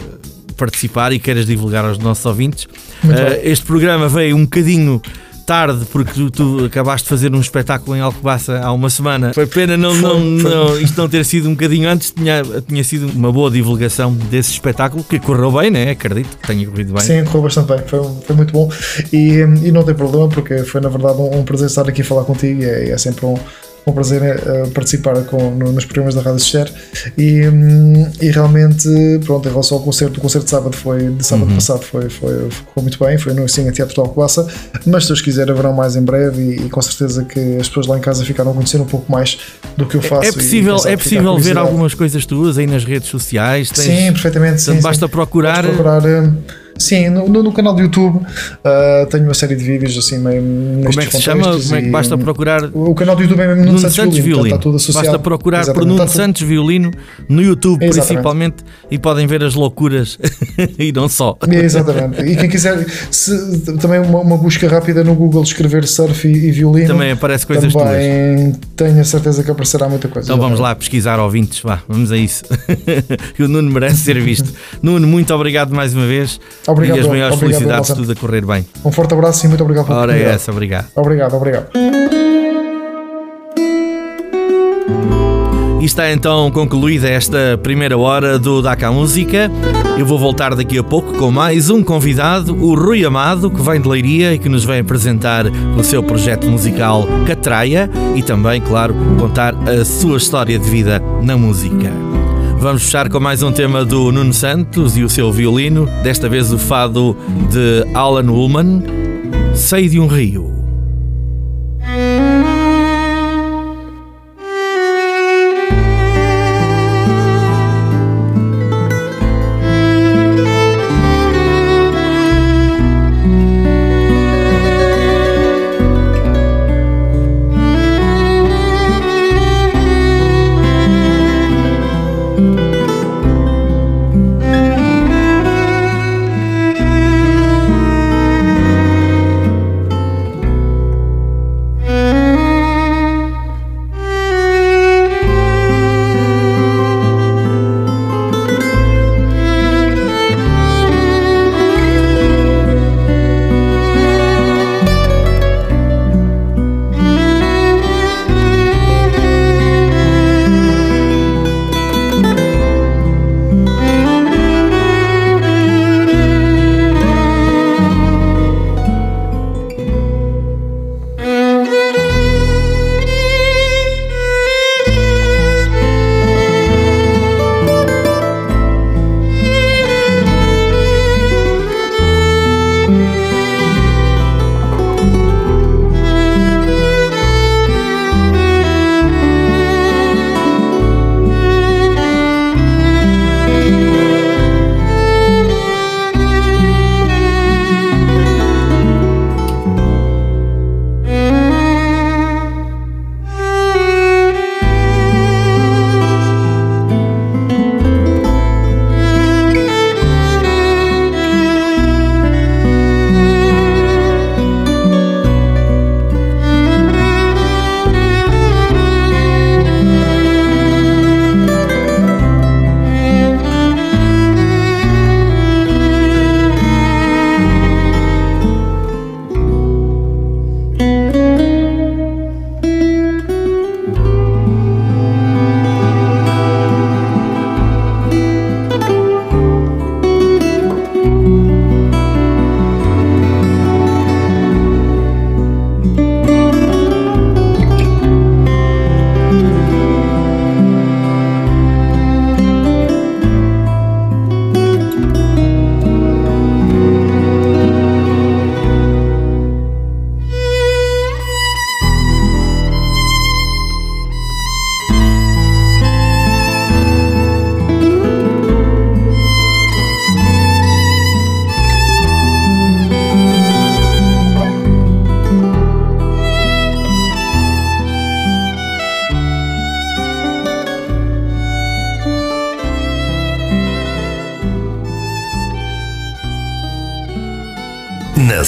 participar e queiras divulgar aos nossos ouvintes. Bem. este programa veio um bocadinho tarde porque tu, tu acabaste de fazer um espetáculo em Alcobaça há uma semana. Foi pena não, não, não, isto não ter sido um bocadinho antes, tinha, tinha sido uma boa divulgação desse espetáculo que correu bem, né? Acredito que tenha corrido bem. Sim, correu bastante bem, foi, foi muito bom e, e não tem problema porque foi na verdade um, um prazer estar aqui a falar contigo e é, é sempre um um prazer uh, participar com, no, nos programas da Rádio Xer e, um, e realmente, pronto, em relação ao concerto, o concerto de sábado foi de sábado uhum. passado foi, foi, ficou muito bem, foi no Cine Teatro de Alcobaça, mas se Deus quiser haverão mais em breve e, e, com certeza que as pessoas lá em casa ficaram a conhecer um pouco mais do que eu faço. É possível, é possível ver algumas coisas tuas aí nas redes sociais? Tens, sim, perfeitamente. Sim, basta sim. procurar. procurar uh, Sim, no, no, canal do YouTube uh, tenho uma série de vídeos assim meio Como é que se chama? Como é que basta procurar? O, canal do YouTube é mesmo Nuno, Santos, Santos Violino. Está, tudo associado. Basta procurar Exatamente. por Nuno está Santos. Violino no YouTube Exatamente. principalmente e podem ver as loucuras e não só. Exatamente. E quem quiser, se, também uma, uma, busca rápida no Google escrever surf e, e violino. Também aparece coisas também tuas. Tenho a certeza que aparecerá muita coisa. Então vamos lá pesquisar ouvintes, vá, vamos a isso. o Nuno merece ser visto. Nuno, muito obrigado mais uma vez. Obrigado. E as maiores obrigado, felicidades, tudo a correr bem. Um forte abraço e muito obrigado pela Ora é essa, obrigado. Obrigado, obrigado. E está então concluída esta primeira hora do Daca Música. Eu vou voltar daqui a pouco com mais um convidado, o Rui Amado, que vem de Leiria e que nos vem apresentar o seu projeto musical Catraia e também, claro, contar a sua história de vida na música. Vamos fechar com mais um tema do Nuno Santos e o seu violino, desta vez o fado de Alan Ullman, Sei de um Rio.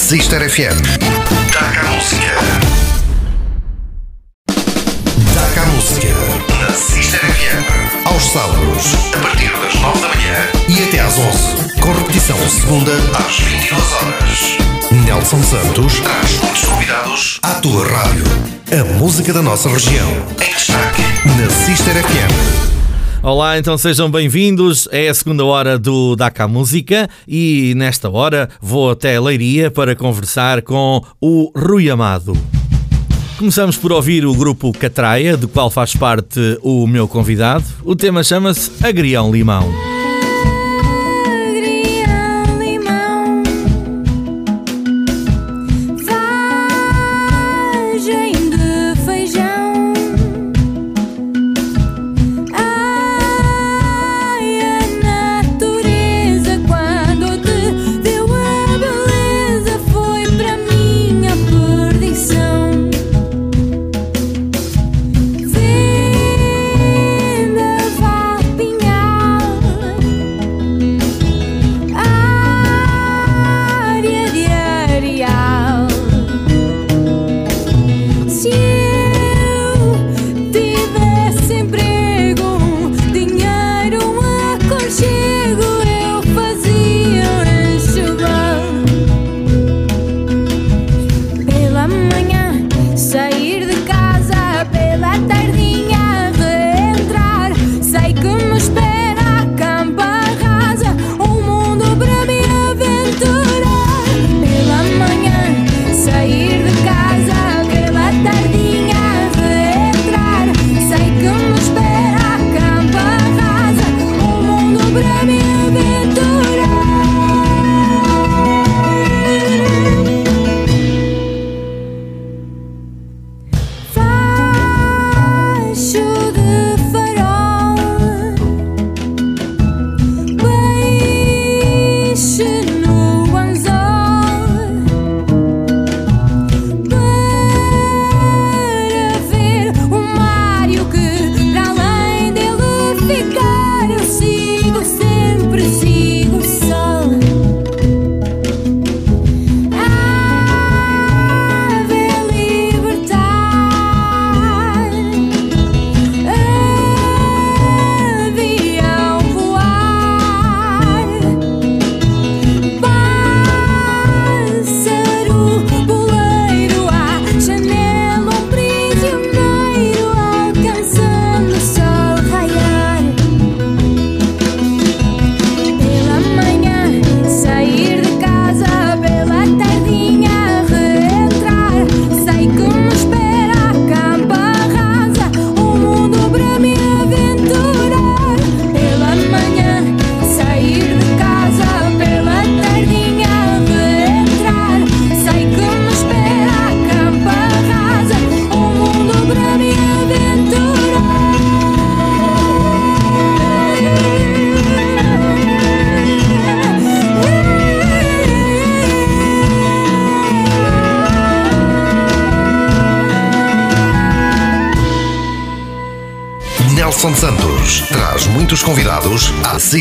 Sister FM. Daca Música. Daca Música. Na Sister FM. Aos sábados, a partir das 9 da manhã e até às 11. com repetição segunda às 22 horas. Nelson Santos traz muitos convidados à tua rádio. A música da nossa região. Em destaque na Sister FM. Olá, então sejam bem-vindos. É a segunda hora do DACA Música e nesta hora vou até Leiria para conversar com o Rui Amado. Começamos por ouvir o grupo Catraia, do qual faz parte o meu convidado. O tema chama-se Agrião Limão.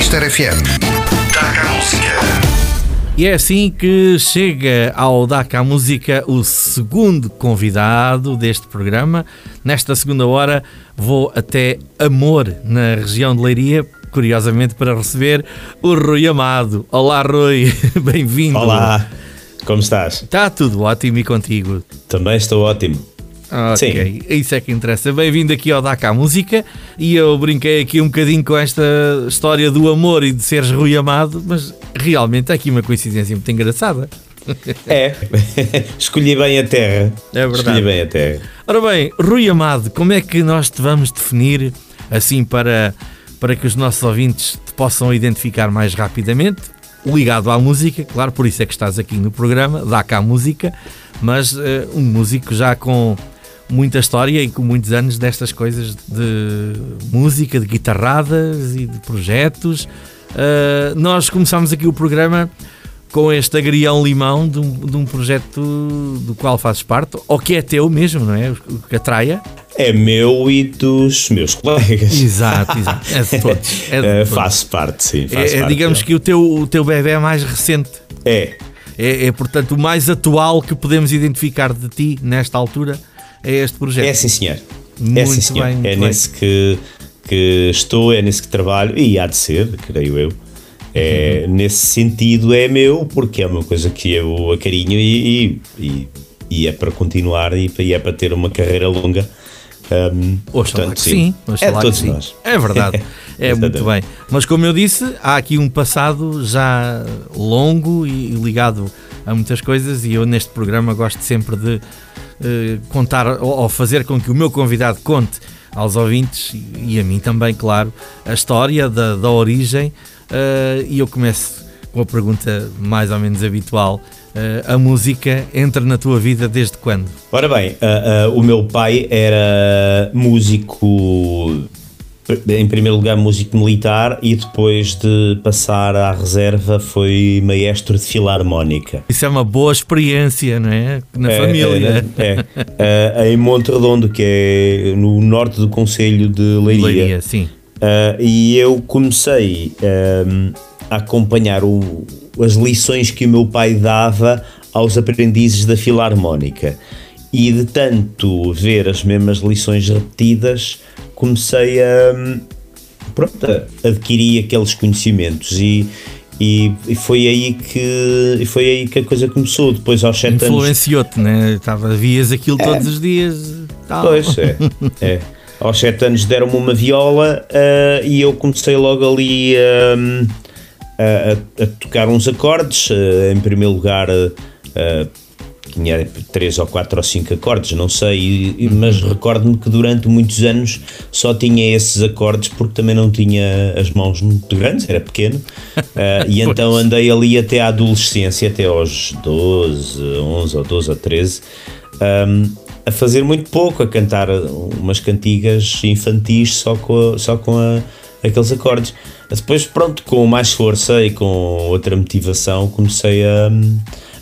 À Sister FM. Taca a música. E é assim que chega ao DACA Música o segundo convidado deste programa. Nesta segunda hora vou até Amor, na região de Leiria, curiosamente para receber o Rui Amado. Olá Rui, bem-vindo. Olá, como estás? Está tudo ótimo e contigo? Também estou ótimo. Ok, isso é que interessa. Bem-vindo aqui ao DACA Música e eu brinquei aqui um bocadinho com esta história do amor e de seres Rui Amado, mas realmente é aqui uma coincidência muito engraçada. É, escolhi bem a terra. É verdade. Escolhi bem a terra. Ora bem, Rui Amado, como é que nós te vamos definir assim para, para que os nossos ouvintes te possam identificar mais rapidamente? Ligado à música, claro, por isso é que estás aqui no programa, dá cá música, mas eh, um músico já com muita história e com muitos anos destas coisas de música, de guitarradas e de projetos. Uh, nós começámos aqui o programa com este agrião limão de um, de um projeto do qual fazes parte, ou que é teu mesmo, não é? O Catraia. É meu e dos meus colegas. Exato, exato. É de todos. É de Eh, todos. faço parte, sim. Faço É, é, parte digamos dele. que o teu, o teu bebê é mais recente. É, É, é, portanto, o mais atual que podemos identificar de ti nesta altura é este projeto. é sim, senhor. é Muito sim, senhor. bem, é bem. nesse que, que estou, é nesse que trabalho e há de ser, creio eu. É, Nesse sentido é meu, porque é uma coisa que eu acarinho e, e, e, e é para continuar e, e é para ter uma carreira longa. Um, Oxalá que sim, é todos sim. nós. É verdade, é muito bem. Mas como eu disse, há aqui um passado já longo e ligado a muitas coisas e eu neste programa gosto sempre de eh, contar ou, fazer com que o meu convidado conte aos ouvintes e, a mim também, claro, a história da, da origem eh, e eu começo com a pergunta mais ou menos habitual. eh, a música entra na tua vida desde quando? Ora bem, o meu pai era músico, em primeiro lugar, músico militar e depois de passar à reserva foi maestro de filarmónica. Isso é uma boa experiência, não é? Na É, família. É, é. Ah, em Monte Redondo, que é no norte do Conselho de Leiria. Leiria, sim. Ah, e eu comecei ahm, a acompanhar o- as lições que o meu pai dava aos aprendizes da filarmónica. E de tanto ver as mesmas lições repetidas, comecei a, pronto, a adquirir aqueles conhecimentos e, e, e foi aí que foi aí que a coisa começou. Depois aos sete anos Influenciou-te, né? Tava, vias aquilo todos os dias. Tal. Pois, é. é. Aos sete anos deram-me uma viola ah, e eu comecei logo ali hum, a, a- a tocar uns acordes. ah, em primeiro lugar, ah, tinha três ou quatro ou cinco acordes, não sei, mas recordo-me que durante muitos anos só tinha esses acordes porque também não tinha as mãos muito grandes, era pequeno. Ah, e então andei ali até à adolescência, até aos 12, 11 ou 12 ou 13. hum, a fazer muito pouco, a cantar umas cantigas infantis só com, a- só com a- aqueles acordes. Depois, pronto, com mais força e com outra motivação, comecei a,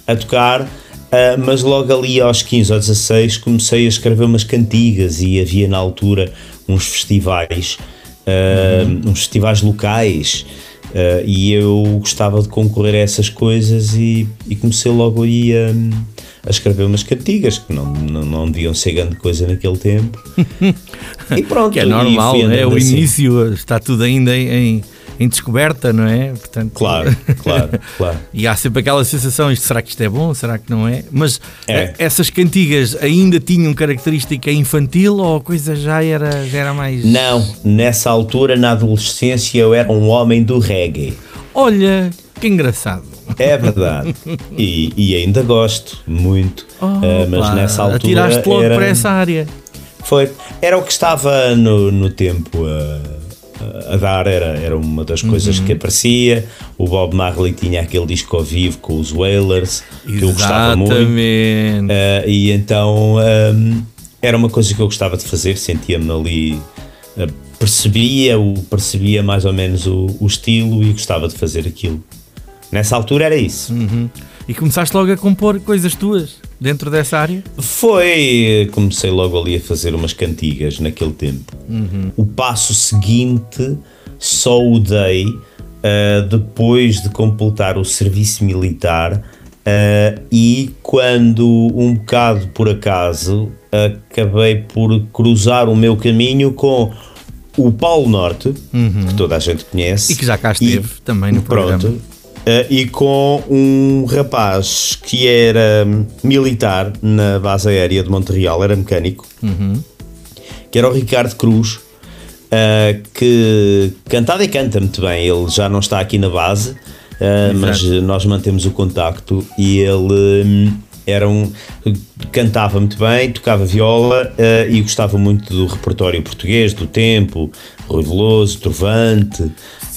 a tocar, ah, mas logo ali aos 15 ou 16 comecei a escrever umas cantigas e havia na altura uns festivais, ah, uns festivais locais. ah, e eu gostava de concorrer a essas coisas e, e comecei logo aí a, a escrever umas cantigas que não, não, não deviam ser grande coisa naquele tempo. e pronto, Que é normal, é o assim. início, está tudo ainda em, em, descoberta, não é? Portanto, Claro, claro, claro. E há sempre aquela sensação, isto, será que isto é bom, será que não é? Mas É. eh, essas cantigas ainda tinham característica infantil ou a coisa já era, já era mais... Não, nessa altura, na adolescência, eu era um homem do reggae. Olha, que engraçado. É verdade. E, e ainda gosto muito. Ah, mas Opa, nessa altura. Atiraste logo era, para essa área. Foi. Era o que estava no, no tempo a, a dar, era, era uma das coisas Uhum. que aparecia. O Bob Marley tinha aquele disco ao vivo com os Wailers, que eu gostava muito. Uh, e então um, era uma coisa que eu gostava de fazer, sentia-me ali, uh, percebia, o, percebia mais ou menos o, o estilo e gostava de fazer aquilo. Nessa altura era isso. Uhum. E começaste logo a compor coisas tuas dentro dessa área? Foi, comecei logo ali a fazer umas cantigas naquele tempo. O passo seguinte só o dei uh, depois de completar o serviço militar uh, e quando um bocado por acaso acabei por cruzar o meu caminho com o Paulo Norte, que toda a gente conhece. E que já cá esteve também no programa. Pronto. Uh, e com um rapaz que era militar na base aérea de Montreal, era mecânico, que era o Ricardo Cruz, uh, que cantava e canta muito bem. Ele já não está aqui na base, uh, mas nós mantemos o contacto e ele hum, era um, cantava muito bem, tocava viola uh, e gostava muito do repertório português, do tempo, Rui Veloso, Trovante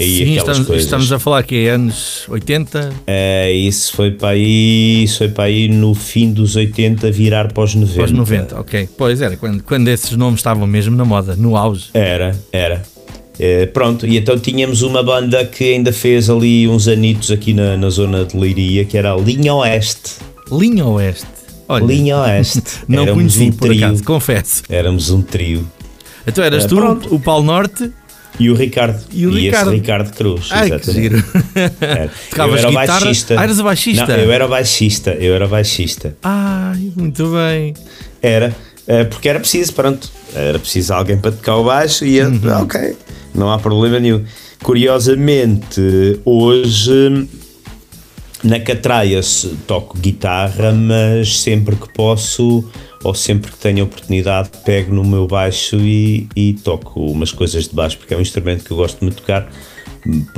Sim, estamos, estamos a falar que é anos 80. É, isso foi para aí, isso foi para aí no fim dos 80 virar para os 90. Pós 90, ok. Pois era, quando, quando esses nomes estavam mesmo na moda, no auge. Era, era. É, pronto, e então tínhamos uma banda que ainda fez ali uns anitos aqui na, na zona de Leiria, que era a Linha Oeste. Linha Oeste. Olha, Linha Oeste. não Éramos conheci um por trio. acaso, confesso. Éramos um trio. Então eras É, tu, pronto. o Paulo Norte. E o Ricardo. E o esse Ricardo. Ricardo Cruz. Ai, que exatamente. giro. Era. Eu era guitarra? baixista. Ah, eras o baixista? Não, eu era baixista. Eu era baixista. Ai, muito bem. Era, eh, porque era preciso, pronto, era preciso alguém para tocar o baixo e eu, Uhum. ok, não há problema nenhum. curiosamente, hoje na Catraia toco guitarra, mas sempre que posso ou sempre que tenho oportunidade pego no meu baixo e, e toco umas coisas de baixo, porque é um instrumento que eu gosto de tocar,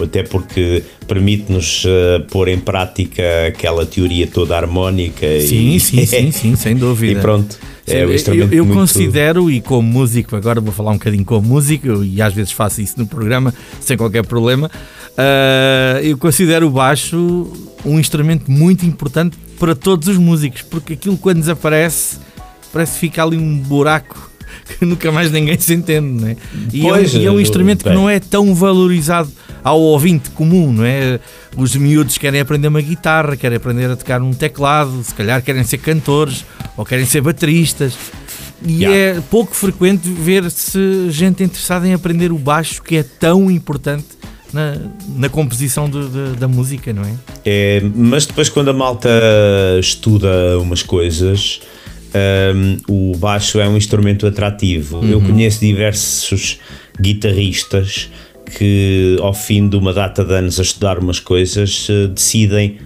até porque permite-nos eh, pôr em prática aquela teoria toda harmónica. Sim, e, sim, sim, sim, sem dúvida. E pronto. É um eu, instrumento eu muito- considero, e como músico, agora vou falar um bocadinho como músico, e às vezes faço isso no programa sem qualquer problema. ah, eu considero o baixo um instrumento muito importante para todos os músicos, porque aquilo quando desaparece parece que fica ali um buraco que nunca mais ninguém se entende, não é? E, Pois, é, um, é um eh, instrumento que bem. não é tão valorizado ao ouvinte comum, não é? Os miúdos querem aprender uma guitarra, querem aprender a tocar um teclado, se calhar querem ser cantores ou querem ser bateristas. E Yeah. é pouco frequente ver-se gente interessada em aprender o baixo, que é tão importante na, na composição da- da música, não é? É, mas depois quando a malta estuda umas coisas, hum, o baixo é um instrumento atrativo. Eu Uhum. conheço diversos guitarristas que ao fim de uma data de anos a estudar umas coisas eh, decidem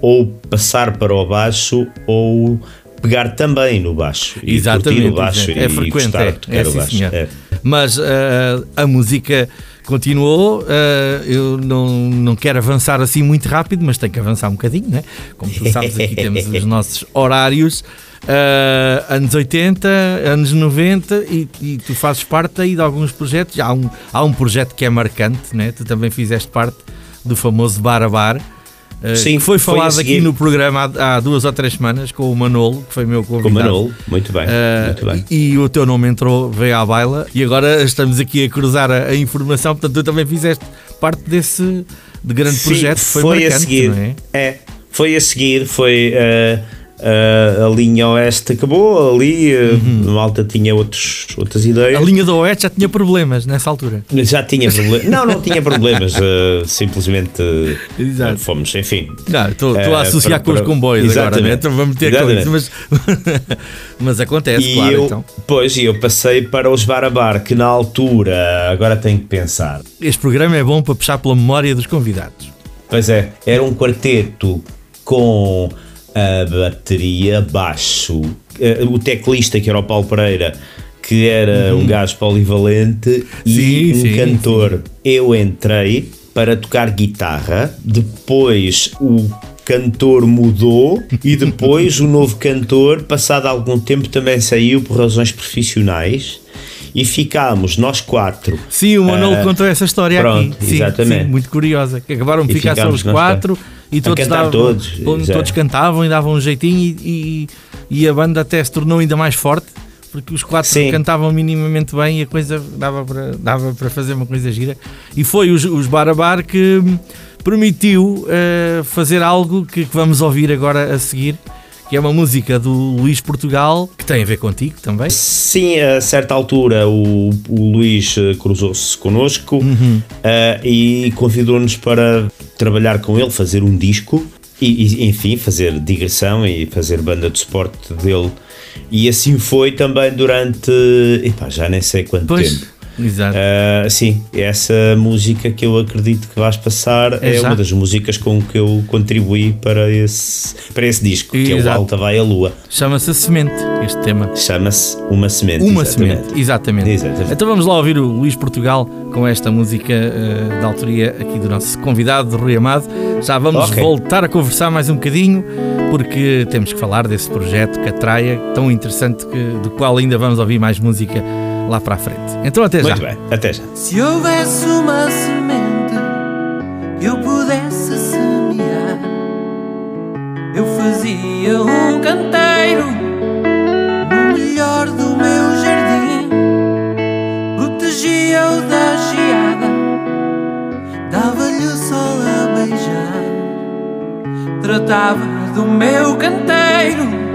ou passar para o baixo ou pegar também no baixo e curtir o baixo é e frequente, gostar é, de é, o sim. É. Mas ah, a música continuou. ah, eu não, não quero avançar assim muito rápido, mas tenho que avançar um bocadinho, né? Como tu sabes, aqui temos os nossos horários. Ah, anos 80, anos 90 e, e tu fazes parte aí de alguns projetos. Há um, há um projeto que é marcante, né? tu também fizeste parte do famoso Bar a Bar. ah, Sim, foi foi falado aqui seguir. no programa há, há duas ou três semanas com o Manolo, que foi meu Com convidado. o Manolo, muito bem, Uh, muito bem. E, e o teu nome entrou, veio à baila e agora estamos aqui a cruzar a, a informação, portanto tu também fizeste parte desse de grande Sim, projeto, foi, foi marcante, a seguir. não é? foi a seguir, foi eh, eh, a linha oeste acabou, ali eh, a malta tinha outros, outras ideias. Uhum. A linha do Oeste já tinha problemas nessa altura. Já tinha problemas. Não, não tinha problemas. eh, simplesmente Exato. fomos, enfim. Estou a associar para- com os para- comboios agora, Exatamente. né? então vamos ter com isso, mas, mas acontece, E claro. eu, Então. pois, e eu passei para os Bar a Bar, que na altura, agora tenho que pensar. Este programa é bom para puxar pela memória dos convidados. Pois é, era um quarteto com a bateria, baixo, eh, o teclista que era o Paulo Pereira, que era um gajo polivalente e Uhum. Sim, um sim, cantor. Eu entrei para tocar guitarra, depois o cantor mudou e depois o novo cantor, passado algum tempo, também saiu por razões profissionais e ficámos nós quatro Sim, o Manolo Ah, contou essa história pronto, aqui. Sim, exatamente. sim, muito curiosa. Que acabaram de E ficar só os nós quatro e todos, davam, todos, todos, cantavam e davam um jeitinho e, e, e a banda até se tornou ainda mais forte porque os quatro Sim. cantavam minimamente bem e a coisa dava para, dava para fazer uma coisa gira. E foi os, os Bar a Bar que hum, permitiu eh, fazer algo que, que vamos ouvir agora a seguir. Que é uma música do Luís Portugal, que tem a ver contigo também. Sim, a certa altura o, o Luís eh, cruzou-se connosco Uhum. eh, e convidou-nos para trabalhar com ele, fazer um disco e, e, enfim, fazer digressão e fazer banda de suporte dele. E assim foi também durante, epá, já nem sei quanto Pois, tempo. Exato. Eh, sim, essa música que eu acredito que vais passar É é, uma das músicas com que eu contribuí para esse, para esse disco, que é o Exato. Alta Vai a Lua. Chama-se Semente, este tema. Chama-se Uma Semente. Uma exatamente. semente, exatamente. Exatamente. Então vamos lá ouvir o Luís Portugal com esta música eh, da autoria aqui do nosso convidado, Rui Amado. Já vamos Ok. voltar a conversar mais um bocadinho, porque temos que falar desse projeto Catraia, tão interessante, que, do qual ainda vamos ouvir mais música lá para a frente. Então até já. Muito bem, até já. Se houvesse uma semente que eu pudesse semear, eu fazia um canteiro no melhor do meu jardim, protegia-o da geada, dava-lhe o sol a beijar, tratava do meu canteiro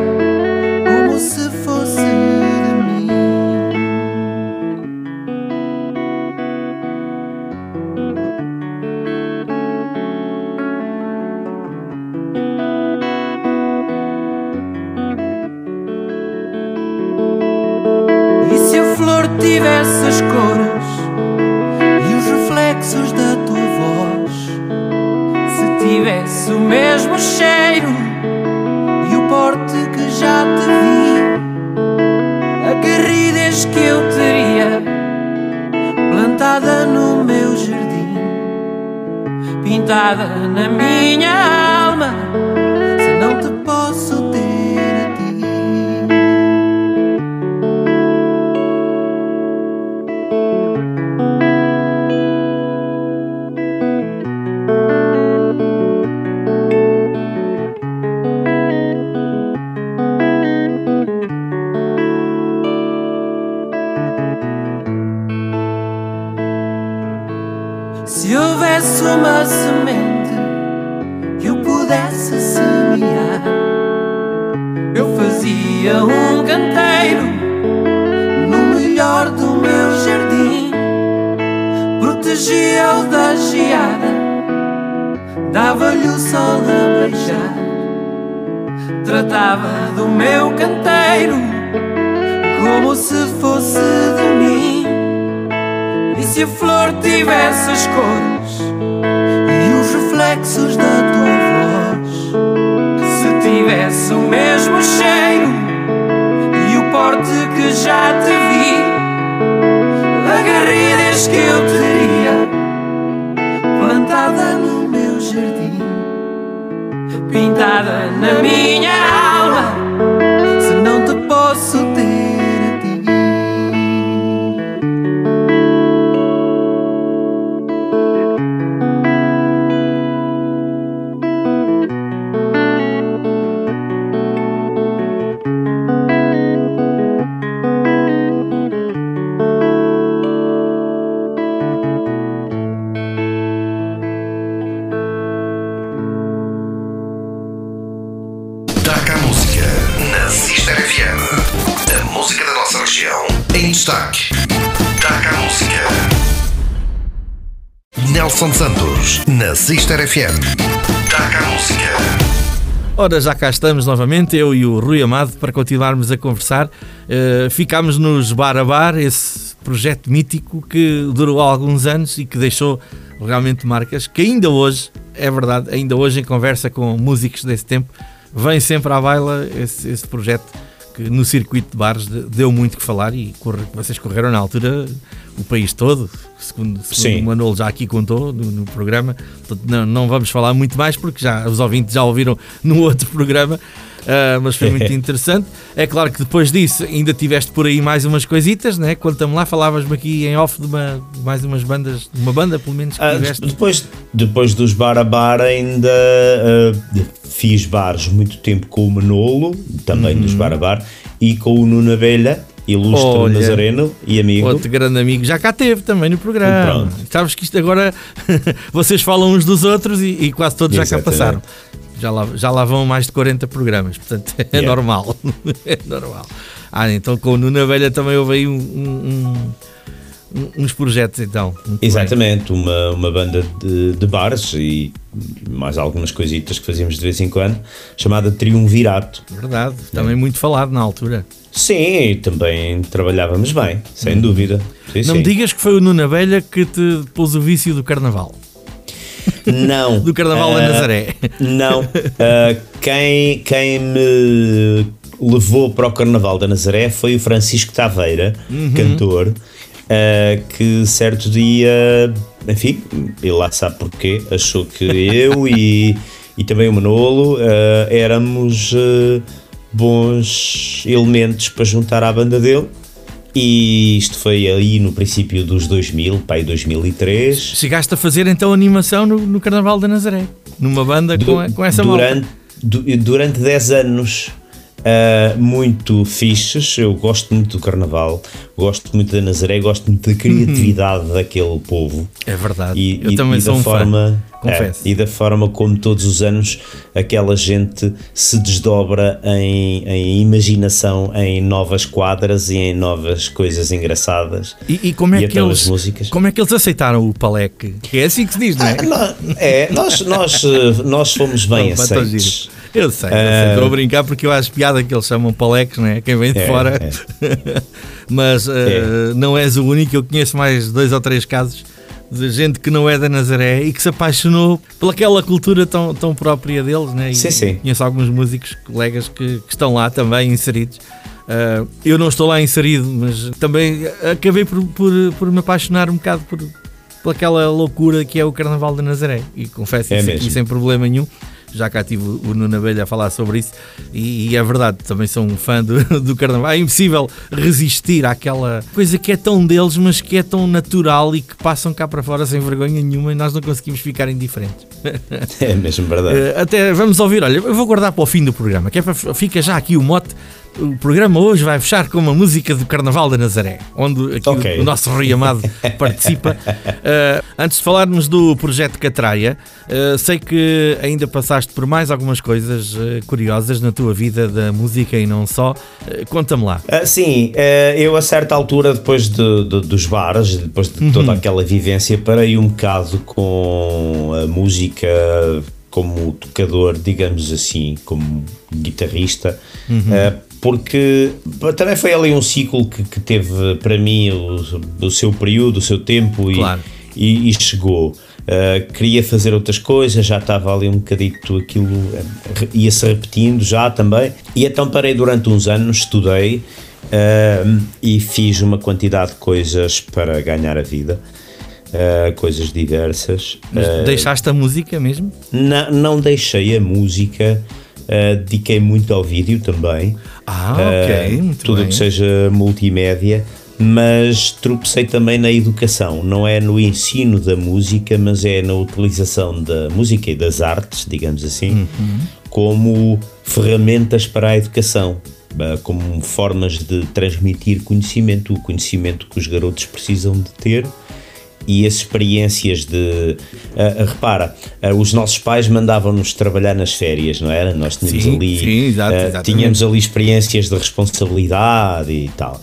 flor tivesse as cores e os reflexos da tua voz, se tivesse o mesmo cheiro e o porte que já te vi, a garridez que eu teria plantada no meu jardim, pintada na minha alma. Sister FM. Dá cá música. Ora, já cá estamos novamente, eu e o Rui Amado, para continuarmos a conversar. Uh, ficámos nos Bar a Bar, esse projeto mítico que durou alguns anos e que deixou realmente marcas, que ainda hoje, é verdade, ainda hoje em conversa com músicos desse tempo, vem sempre à baila esse, esse projeto que no circuito de bares de- deu muito que falar e corre- vocês correram na altura o país todo, segundo, segundo o Manolo já aqui contou no, no programa. Portanto, não, não vamos falar muito mais porque já os ouvintes já ouviram no outro programa. Ah, mas foi muito interessante. É claro que depois disso ainda tiveste por aí mais umas coisitas, né? Conta-me lá, falavas-me aqui em off de uma, de mais umas bandas, de uma banda pelo menos que Ah, tiveste. depois, depois dos bar a bar ainda ah, fiz bares muito tempo com o Manolo, também dos bar a bar, e com o Nuno Abelha, ilustre Olha. Nazareno e amigo. Outro grande amigo já cá teve também no programa. Pronto. Sabes que isto agora vocês falam uns dos outros e, e quase todos já cá Exatamente. passaram. Já lá, já lá vão mais de 40 programas, portanto é Yeah. normal. é normal. Ah, então com o Nuno Velha também houve aí um- um- um- uns projetos então. Bem. Exatamente, uma, uma banda de, de bares e mais algumas coisitas que fazíamos de vez em quando, chamada Triunvirato. Verdade, também muito falado na altura. Sim, também trabalhávamos bem, sem dúvida. Sim, Hum. Não sim. me digas que foi o Nuno Velha que te pôs o vício do carnaval. Não. Do carnaval da Ah, Nazaré. Não. Ah, quem, quem me levou para o Carnaval da Nazaré foi o Francisco Taveira, cantor, ah, que certo dia, enfim, ele lá sabe porquê, achou que eu e, e também o Manolo éramos bons elementos para juntar à banda dele. E isto foi aí no princípio dos 2000, pai 2003. Chegaste a fazer então animação no, no Carnaval da Nazaré, numa banda com, a- com essa durante, du- durante 10 anos ah, muito fixes. Eu gosto muito do carnaval, gosto muito da Nazaré, gosto muito da criatividade daquele povo. É verdade. E, eu e- também e sou da um forma, fã, confesso. é, e da forma como todos os anos aquela gente se desdobra em, em imaginação, em novas quadras e em novas coisas engraçadas. E, e como é que eles músicas. como é que eles aceitaram o? Que é assim que se diz, não é? Nó- É, nós, nós, eh, nós fomos bem Não, pá, tão aceitos. Eu sei, eu sei, Ah. estou a brincar porque eu acho piada que eles chamam paleques, não é? Quem vem de É, fora. é. Mas eh, não és o único, eu conheço mais dois ou três casos de gente que não é da Nazaré e que se apaixonou pelaquela cultura tão, tão própria deles, né? E Sim, sim. Conheço alguns músicos, colegas que, que estão lá também inseridos. Uh, eu não estou lá inserido, mas também acabei por, por, por me apaixonar um bocado por, por aquela loucura que é o Carnaval de Nazaré. E confesso É isso mesmo. aqui sem problema nenhum. Já cá tive o Nuno Abelha a falar sobre isso e, e é verdade, também sou um fã do, do Carnaval. É impossível resistir àquela coisa que é tão deles, mas que é tão natural e que passam cá para fora sem vergonha nenhuma e nós não conseguimos ficar indiferentes. É mesmo verdade. Eh, até vamos ouvir, olha, eu vou guardar para o fim do programa, que é para, fica já aqui o mote. O programa hoje vai fechar com uma música do Carnaval da Nazaré, onde aqui Ok. o, o nosso Rui Amado participa. Eh, antes de falarmos do projeto Catraia, eh, sei que ainda passaste por mais algumas coisas eh, curiosas na tua vida da música e não só. Conta-me lá. Ah, sim, eu a certa altura, depois de- de- dos bares, depois de toda aquela vivência, parei um bocado com a música como tocador, digamos assim, como guitarrista, eh, porque também foi ali um ciclo que, que teve para mim o, o seu período, o seu tempo e, Claro. e, e chegou. Uh, queria fazer outras coisas, já estava ali um bocadito aquilo, uh, ia-se repetindo já também. E então parei durante uns anos, estudei uh, e fiz uma quantidade de coisas para ganhar a vida, uh, coisas diversas. Mas deixaste a música mesmo? não, não deixei a música, dediquei muito ao vídeo também. Ah, Uh, ok, muito tudo o bem. que seja multimédia, mas tropecei também na educação, não é no ensino da música, mas é na utilização da música e das artes, digamos assim, Uhum. como ferramentas para a educação. uh, Como formas de transmitir conhecimento, o conhecimento que os garotos precisam de ter e as experiências de. ah, repara, ah, os nossos pais mandavam-nos trabalhar nas férias, não era? Nós tínhamos Sim, ali. sim, exato, exatamente. tínhamos ali experiências de responsabilidade e tal.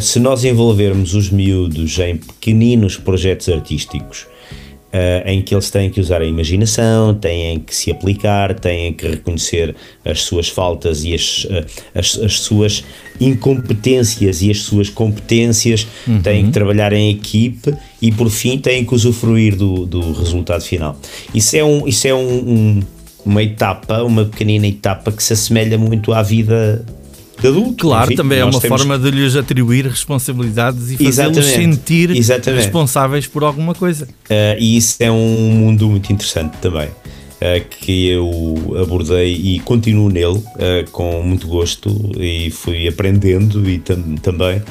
Se nós envolvermos os miúdos em pequeninos projetos artísticos. Ah, em que eles têm que usar a imaginação, têm que se aplicar, têm que reconhecer as suas faltas e as, ah, as, as suas incompetências e as suas competências, têm que trabalhar em equipe e por fim têm que usufruir do, do resultado final. Isso é, um, isso é um, um- uma etapa, uma pequenina etapa que se assemelha muito à vida adulto. Claro, Enfim, também é uma temos- forma de lhes atribuir responsabilidades e fazê-los sentir exatamente. responsáveis por alguma coisa. Uh, e isso é um mundo muito interessante também. uh, que eu abordei e continuo nele uh, com muito gosto e fui aprendendo e tam- também.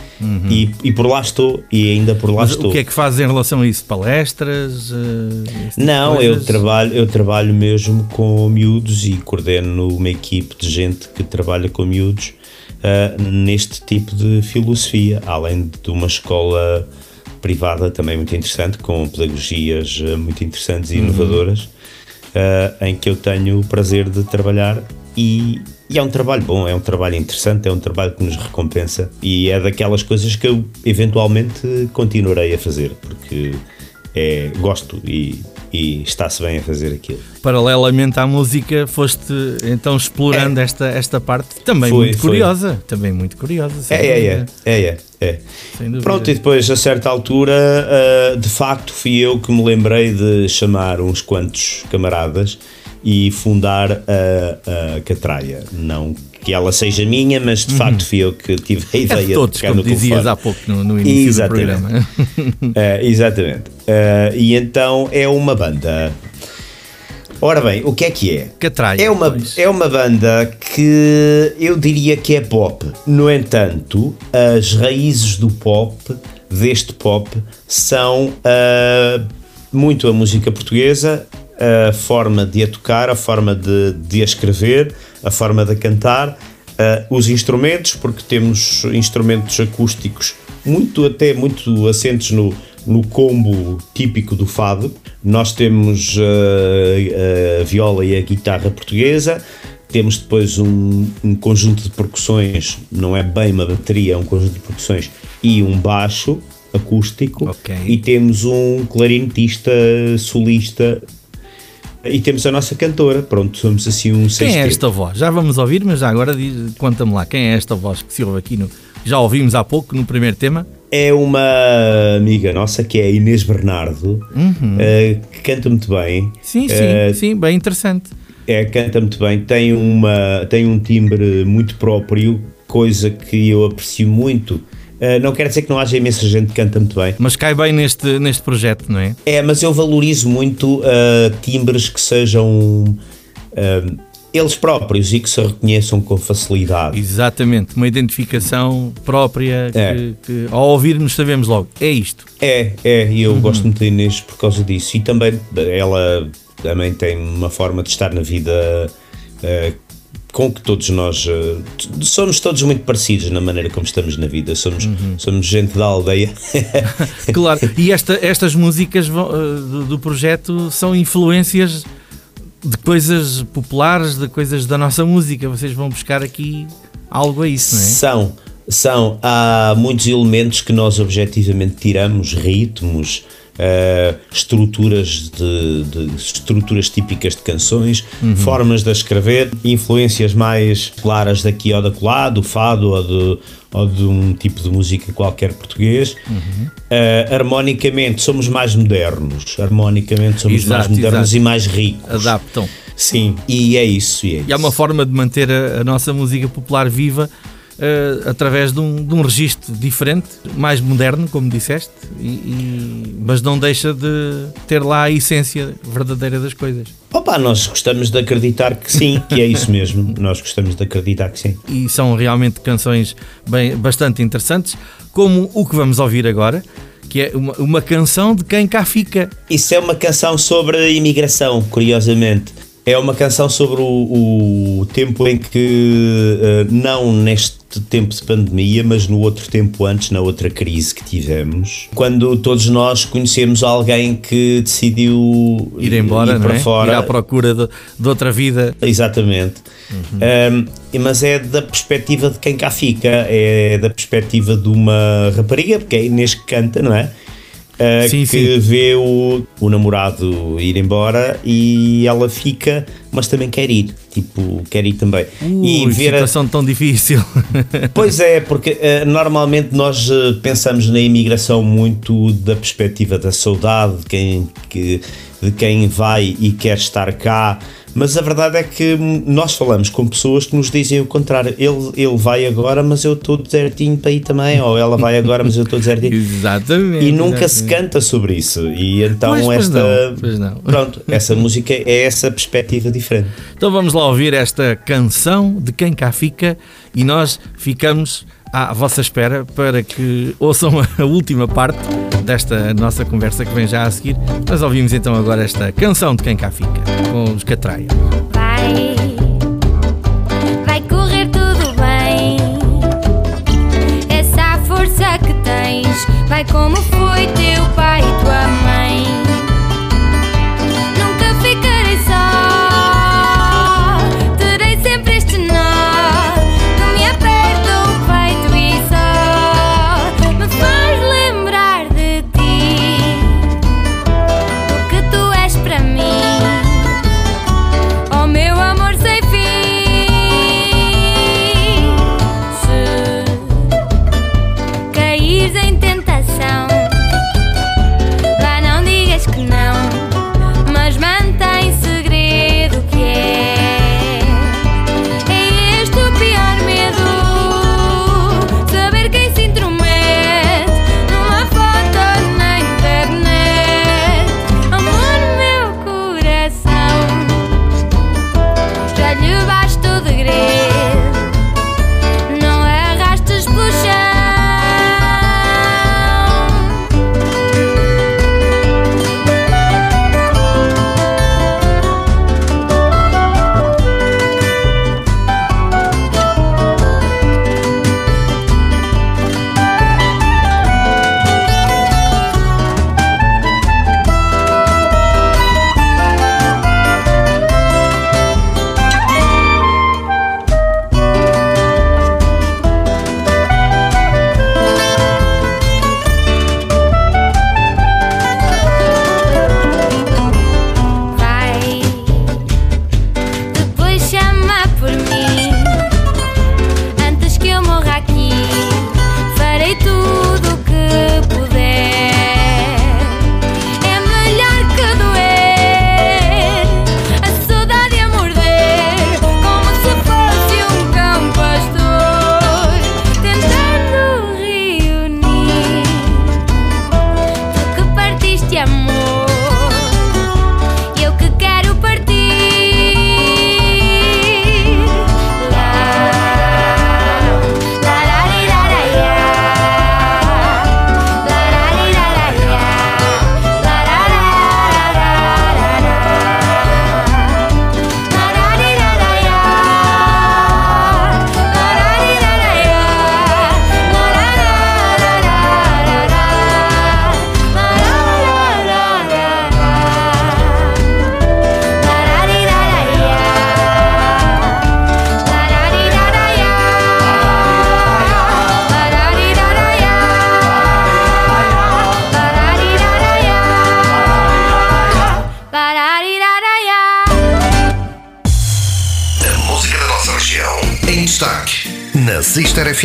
E, e por lá estou, e ainda por lá Uhum. Mas estou. o que é que fazes em relação a isso? Palestras? de Não, eu trabalho, eu trabalho mesmo com miúdos e coordeno uma equipe de gente que trabalha com miúdos ah, neste tipo de filosofia, além de uma escola privada também muito interessante, com pedagogias ah, muito interessantes Uhum. e inovadoras, ah, em que eu tenho o prazer de trabalhar e, e é um trabalho bom, é um trabalho interessante, é um trabalho que nos recompensa e é daquelas coisas que eu eventualmente continuarei a fazer, porque é, gosto e, e está-se bem a fazer aquilo. Paralelamente à música, foste então explorando esta, esta parte também É. Foi, muito foi. curiosa. Também muito curiosa. É, é, é, é, é, é. Pronto, e depois a certa altura, ah, de facto, fui eu que me lembrei de chamar uns quantos camaradas e fundar a, a Catraia. Não que ela seja minha, mas de facto fui eu que tive a Uhum. É ideia de todos, tocar como no dizias telefone. há pouco no, no início Exatamente. do programa. É, exatamente. É, e então é uma banda. Ora bem, o que é que é? Catraia, É uma, pois. é uma banda que eu diria que é pop. No entanto, as raízes do pop, deste pop, são ah, muito a música portuguesa, a forma de a tocar, a forma de, de a escrever, a forma de a cantar, ah, os instrumentos, porque temos instrumentos acústicos muito até muito assentes no, no combo típico do fado. Nós temos ah, a viola e a guitarra portuguesa, temos depois um, um conjunto de percussões, não é bem uma bateria, é um conjunto de percussões e um baixo acústico Ok. e temos um clarinetista solista e temos a nossa cantora, pronto, somos assim um Quem é sexteto. esta voz? Já vamos ouvir, mas já agora conta-me lá. Quem é esta voz que se ouve aqui no. Já ouvimos há pouco no primeiro tema? é uma amiga nossa que é a Inês Bernardo, eh, que canta muito bem. Sim, sim, Eh, sim, bem interessante. É, canta muito bem, tem, uma, tem um timbre muito próprio, coisa que eu aprecio muito. Eh, não quer dizer que não haja imensa gente que canta muito bem. Mas cai bem neste, neste projeto, não é? É, mas eu valorizo muito eh, timbres que sejam eh, eles próprios e que se reconheçam com facilidade. Exatamente, uma identificação própria que, É. que ao ouvirmos sabemos logo, é isto. É, é, e eu gosto muito da Inês por causa disso. E também ela também tem uma forma de estar na vida com que todos nós t- somos todos muito parecidos na maneira como estamos na vida. Somos, somos gente da aldeia. Claro, e esta- estas músicas vão, eh, do, do projeto são influências de coisas populares, de coisas da nossa música. Vocês vão buscar aqui algo a isso, não é? São, são. Há muitos elementos que nós objetivamente tiramos, ritmos, eh, estruturas de, de- estruturas típicas de canções, formas de escrever, influências mais claras daqui ou da lá, do fado ou de, ou de um tipo de música qualquer português. Eh, harmonicamente somos mais modernos, harmonicamente somos Exato, mais modernos exato. e mais ricos. Adaptam. Sim, e é isso. E é, E há uma isso. forma de manter a, a nossa música popular viva eh, através de um, de um registro diferente, mais moderno, como disseste, e- e- mas não deixa de ter lá a essência verdadeira das coisas. Opa, nós gostamos de acreditar que sim, que é isso mesmo. Nós gostamos de acreditar que sim. E são realmente canções bem, bastante interessantes, como o que vamos ouvir agora, que é uma, uma canção de quem cá fica. Isso é uma canção sobre a imigração, curiosamente. É uma canção sobre o, o tempo em que, eh, não neste tempo de pandemia, mas no outro tempo antes, na outra crise que tivemos, quando todos nós conhecemos alguém que decidiu Ir embora, ir para é? fora. Ir à procura de, de outra vida. Exatamente. Um, e- mas é da perspectiva de quem cá fica, é da perspectiva de uma rapariga, porque é a Inês que canta, não é? Uh, Sim, que sim. vê o, o namorado ir embora e ela fica, mas também quer ir, tipo, quer ir também. e Ui, ver a, situação tão difícil. Pois é, porque eh, normalmente nós eh, pensamos na imigração muito da perspectiva da saudade, de quem, que, de quem vai e quer estar cá, mas a verdade é que nós falamos com pessoas que nos dizem o contrário. Ele, ele vai agora, mas eu estou desertinho para ir também, ou ela vai agora, mas eu estou desertinho. Exatamente. E nunca se exatamente. canta sobre isso. E então Pois, pois esta. não, pois não. Pronto, essa música é essa perspectiva diferente. Então vamos lá ouvir esta canção de quem cá fica e nós ficamos à vossa espera para que ouçam a última parte desta nossa conversa que vem já a seguir. Nós ouvimos então agora esta canção de quem cá fica com os. Vai, vai correr tudo bem. Essa força que tens vai como foi teu pai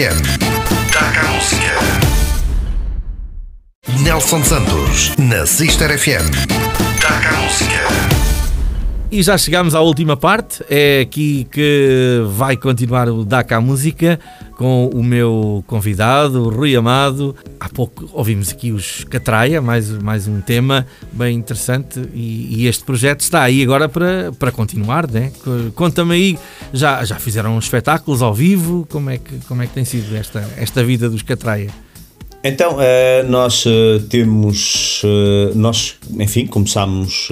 FM. Destaca a música. Nelson Santos na Sister FM. Destaca a música. E já chegamos à última parte. É aqui que vai continuar o DACA Música com o meu convidado, Rui Amado. Pouco ouvimos aqui os Catraia, mais, mais um tema bem interessante. E, e este projeto está aí agora para, para continuar, né? Conta-me aí, já, já fizeram espetáculos ao vivo? Como é que, como é que tem sido esta, esta vida dos Catraia? Então, uh, nós uh, temos. Uh, nós, enfim, começámos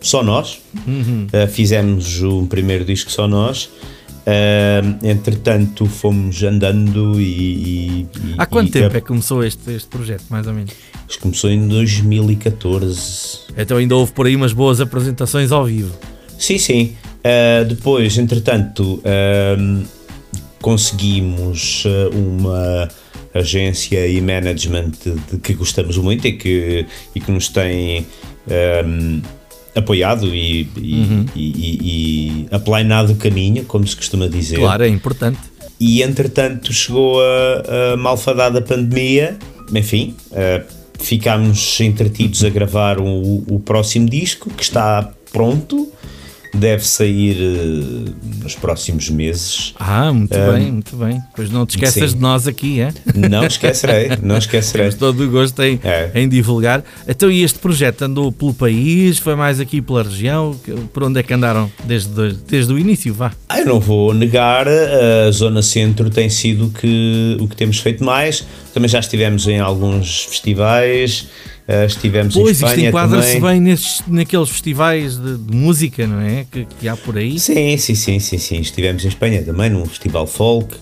só nós. Uhum. fizemos o primeiro disco só nós. Entretanto, fomos andando e. e Há quanto e, tempo é que começou este, este projeto, mais ou menos? Isto começou em 2014. Então ainda houve por aí umas boas apresentações ao vivo. Sim, sim. depois, entretanto, conseguimos uma agência e management de que gostamos muito e que, e que nos tem um, apoiado e, e, Uhum. e, e, aplainado o caminho, como se costuma dizer. Claro, é importante. E entretanto chegou a, a malfadada pandemia, enfim, uh, ficámos entretidos a gravar o, o próximo disco que está pronto. Deve sair uh, nos próximos meses. Ah, muito bem, muito bem. Pois não te esqueças sim. de nós aqui, é? Não esquecerei, não esquecerei. Temos todo o gosto em, É. em divulgar. Então, e este projeto andou pelo país? Foi mais aqui pela região? Por onde é que andaram desde, desde o início? Vá. Ah, eu não vou negar, a Zona Centro tem sido que, o que temos feito mais. Também já estivemos em alguns festivais, eh, estivemos em Pois, isto Espanha enquadra-se também. bem nesses, naqueles festivais de, de música, não é? Que, que há por aí. Sim, sim, sim, sim, sim. Estivemos em Espanha também, num festival folk.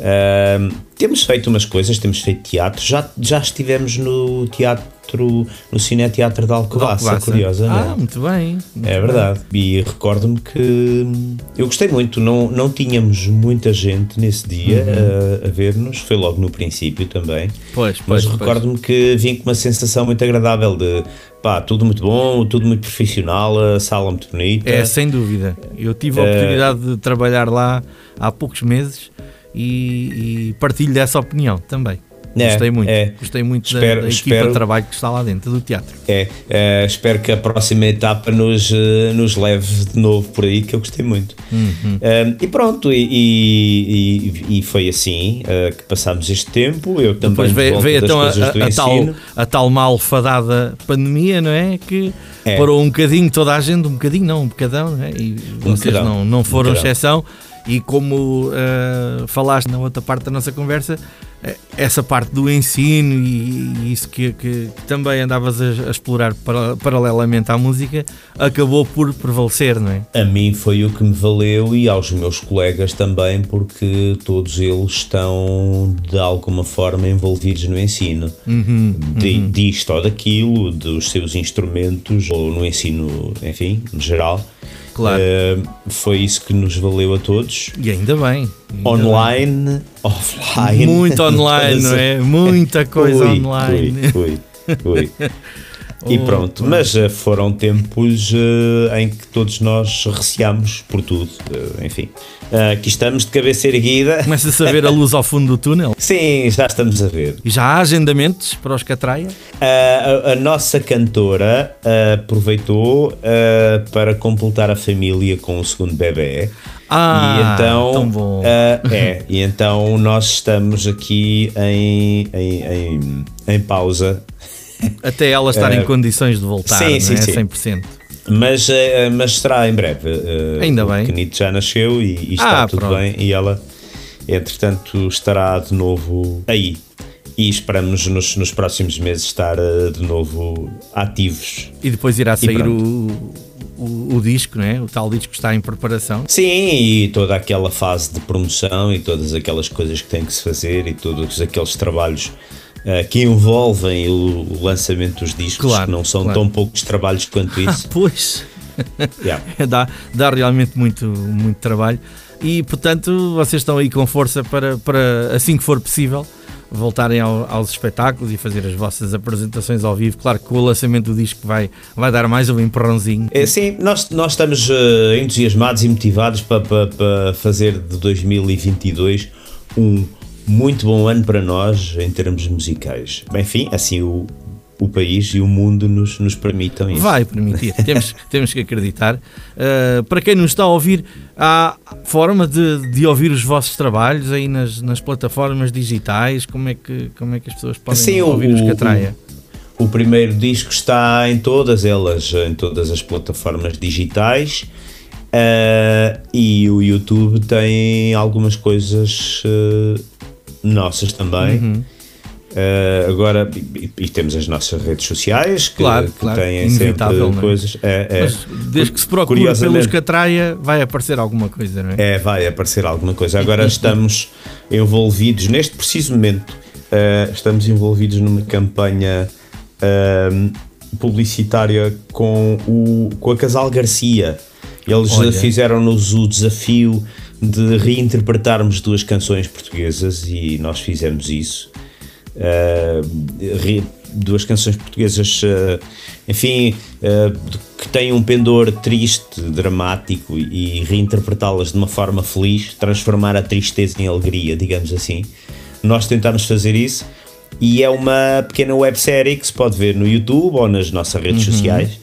Ahm, temos feito umas coisas, temos feito teatro. Já, já estivemos no teatro, no Cine Teatro de Alcobaça, Alcobaça. curiosamente. Ah, muito bem. muito É bem. verdade. E recordo-me que eu gostei muito. Não, não tínhamos muita gente nesse dia Uhum. a, a ver-nos. Foi logo no princípio também. Pois, Mas pois, pois. recordo-me que vim com uma sensação muito agradável de pá, tudo muito bom, tudo muito profissional, a sala muito bonita. É, sem dúvida. Eu tive a Eh, oportunidade de trabalhar lá há poucos meses e, e partilho dessa opinião também. É, Gostei muito. é. Gostei muito da- Espero- da, equipa espero- de trabalho que está lá dentro do teatro. É, eh, espero que a próxima etapa nos, eh, nos leve de novo por aí, que eu gostei muito. Uhum. Eh, e pronto, e, e- e- foi assim eh, que passámos este tempo. Eu também Depois de veio, veio então a, a- a tal, a tal malfadada pandemia, não é? Que É. parou um bocadinho toda a gente, um bocadinho não, um bocadão, não é? E vocês bocadão, não, não foram um bocadão. E como ah, falaste na outra parte da nossa conversa, eh, essa parte do ensino e, e isso que, que também andavas a, a explorar para- paralelamente à música acabou por prevalecer, não é? A mim foi o que me valeu e aos meus colegas também, porque todos eles estão de alguma forma envolvidos no ensino. Uhum, De, disto ou daquilo, dos seus instrumentos, ou no ensino, enfim, no geral. Claro. Eh, foi isso que nos valeu a todos. E ainda bem. ainda Online, offline. Muito online, não é? Muita coisa Ui, online. Ui, ui, ui. E Oh, pronto, pá. mas eh, foram tempos eh, em que todos nós receámos por tudo. Eh, enfim, Eh, aqui estamos de cabeça erguida. Começa-se a ver a luz ao fundo do túnel. Sim, já estamos a ver. E já há agendamentos para os Catraia? Uh, a, a nossa cantora uh, aproveitou uh, para completar a família com o segundo bebê. Ah, e então, tão bom. uh, é, e então nós estamos aqui em, em, em, em pausa, Até ela estar Eh, em condições de voltar, sim, sim, é? sim. 100%. mas, uh, mas será em breve. Uh, Ainda bem. pequenito já nasceu e, e está Ah, tudo pronto. bem. E ela, entretanto, estará de novo aí. E esperamos nos, nos próximos meses estar de novo ativos. E depois irá sair o, o, o disco, não é? O tal disco que está em preparação. Sim, e toda aquela fase de promoção e todas aquelas coisas que tem que se fazer e todos aqueles trabalhos eh, que envolvem o, o lançamento dos discos, Claro, que não são claro. tão poucos trabalhos quanto isso. Pois, Yeah. dá, dá realmente muito, muito trabalho. E, portanto, vocês estão aí com força para, para assim que for possível, voltarem ao- aos espetáculos e fazer as vossas apresentações ao vivo. Claro que o lançamento do disco vai, vai dar mais um empurrãozinho. É, sim, nós, nós estamos eh, entusiasmados e motivados para, para, para fazer de 2022 um muito bom ano para nós em termos musicais. Enfim, assim o, o país e o mundo nos, nos permitam isso. Vai permitir, temos, temos que acreditar. Uh, para quem nos está a ouvir, há forma de, de ouvir os vossos trabalhos aí nas, nas plataformas digitais? Como é, que, como é que as pessoas podem Sim, o- ouvir os o- Catraia? O primeiro disco está em todas elas, em todas as plataformas digitais. eh, e o YouTube tem algumas coisas eh, nossas também. Uhum. Eh, agora, e, e temos as nossas redes sociais que, Claro, que claro, têm sempre é? coisas. É, é. Mas desde que se procure Curiosamente- pelos Catraia, vai aparecer alguma coisa, não é? É, vai aparecer alguma coisa. Agora estamos envolvidos, neste preciso momento, eh, estamos envolvidos numa campanha ehm, publicitária com, o, com a Casal Garcia. Eles fizeram-nos o desafio de reinterpretarmos duas canções portuguesas e nós fizemos isso. Eh, re- duas canções portuguesas, eh, enfim, eh, que têm um pendor triste, dramático e, reinterpretá-las de uma forma feliz, transformar a tristeza em alegria, digamos assim. Nós tentamos fazer isso e é uma pequena websérie que se pode ver no YouTube ou nas nossas redes sociais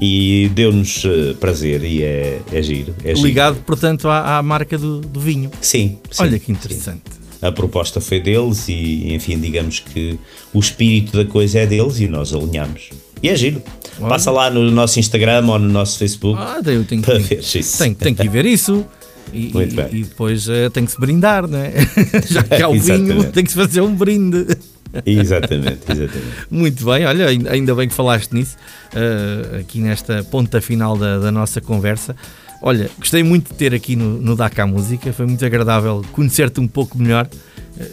e deu-nos eh, prazer e é, é giro. É giro. Ligado, portanto, à, à marca do, do vinho. Sim, sim, Olha que sim. interessante. A proposta foi deles e, enfim, digamos que o espírito da coisa é deles e nós alinhamos. E é giro. Passa lá no nosso Instagram ou no nosso Facebook Ah, eu tenho, para tenho, ver isso. tenho, tenho que ir ver isso. E, e- e depois eh, tem que se brindar, não é? Já que há o vinho, tem que se fazer um brinde. Exatamente, exatamente. Muito bem, olha, ainda bem que falaste nisso, eh, aqui nesta ponta final da, da nossa conversa. Olha, gostei muito de ter aqui no, no DACA Música, foi muito agradável conhecer-te um pouco melhor.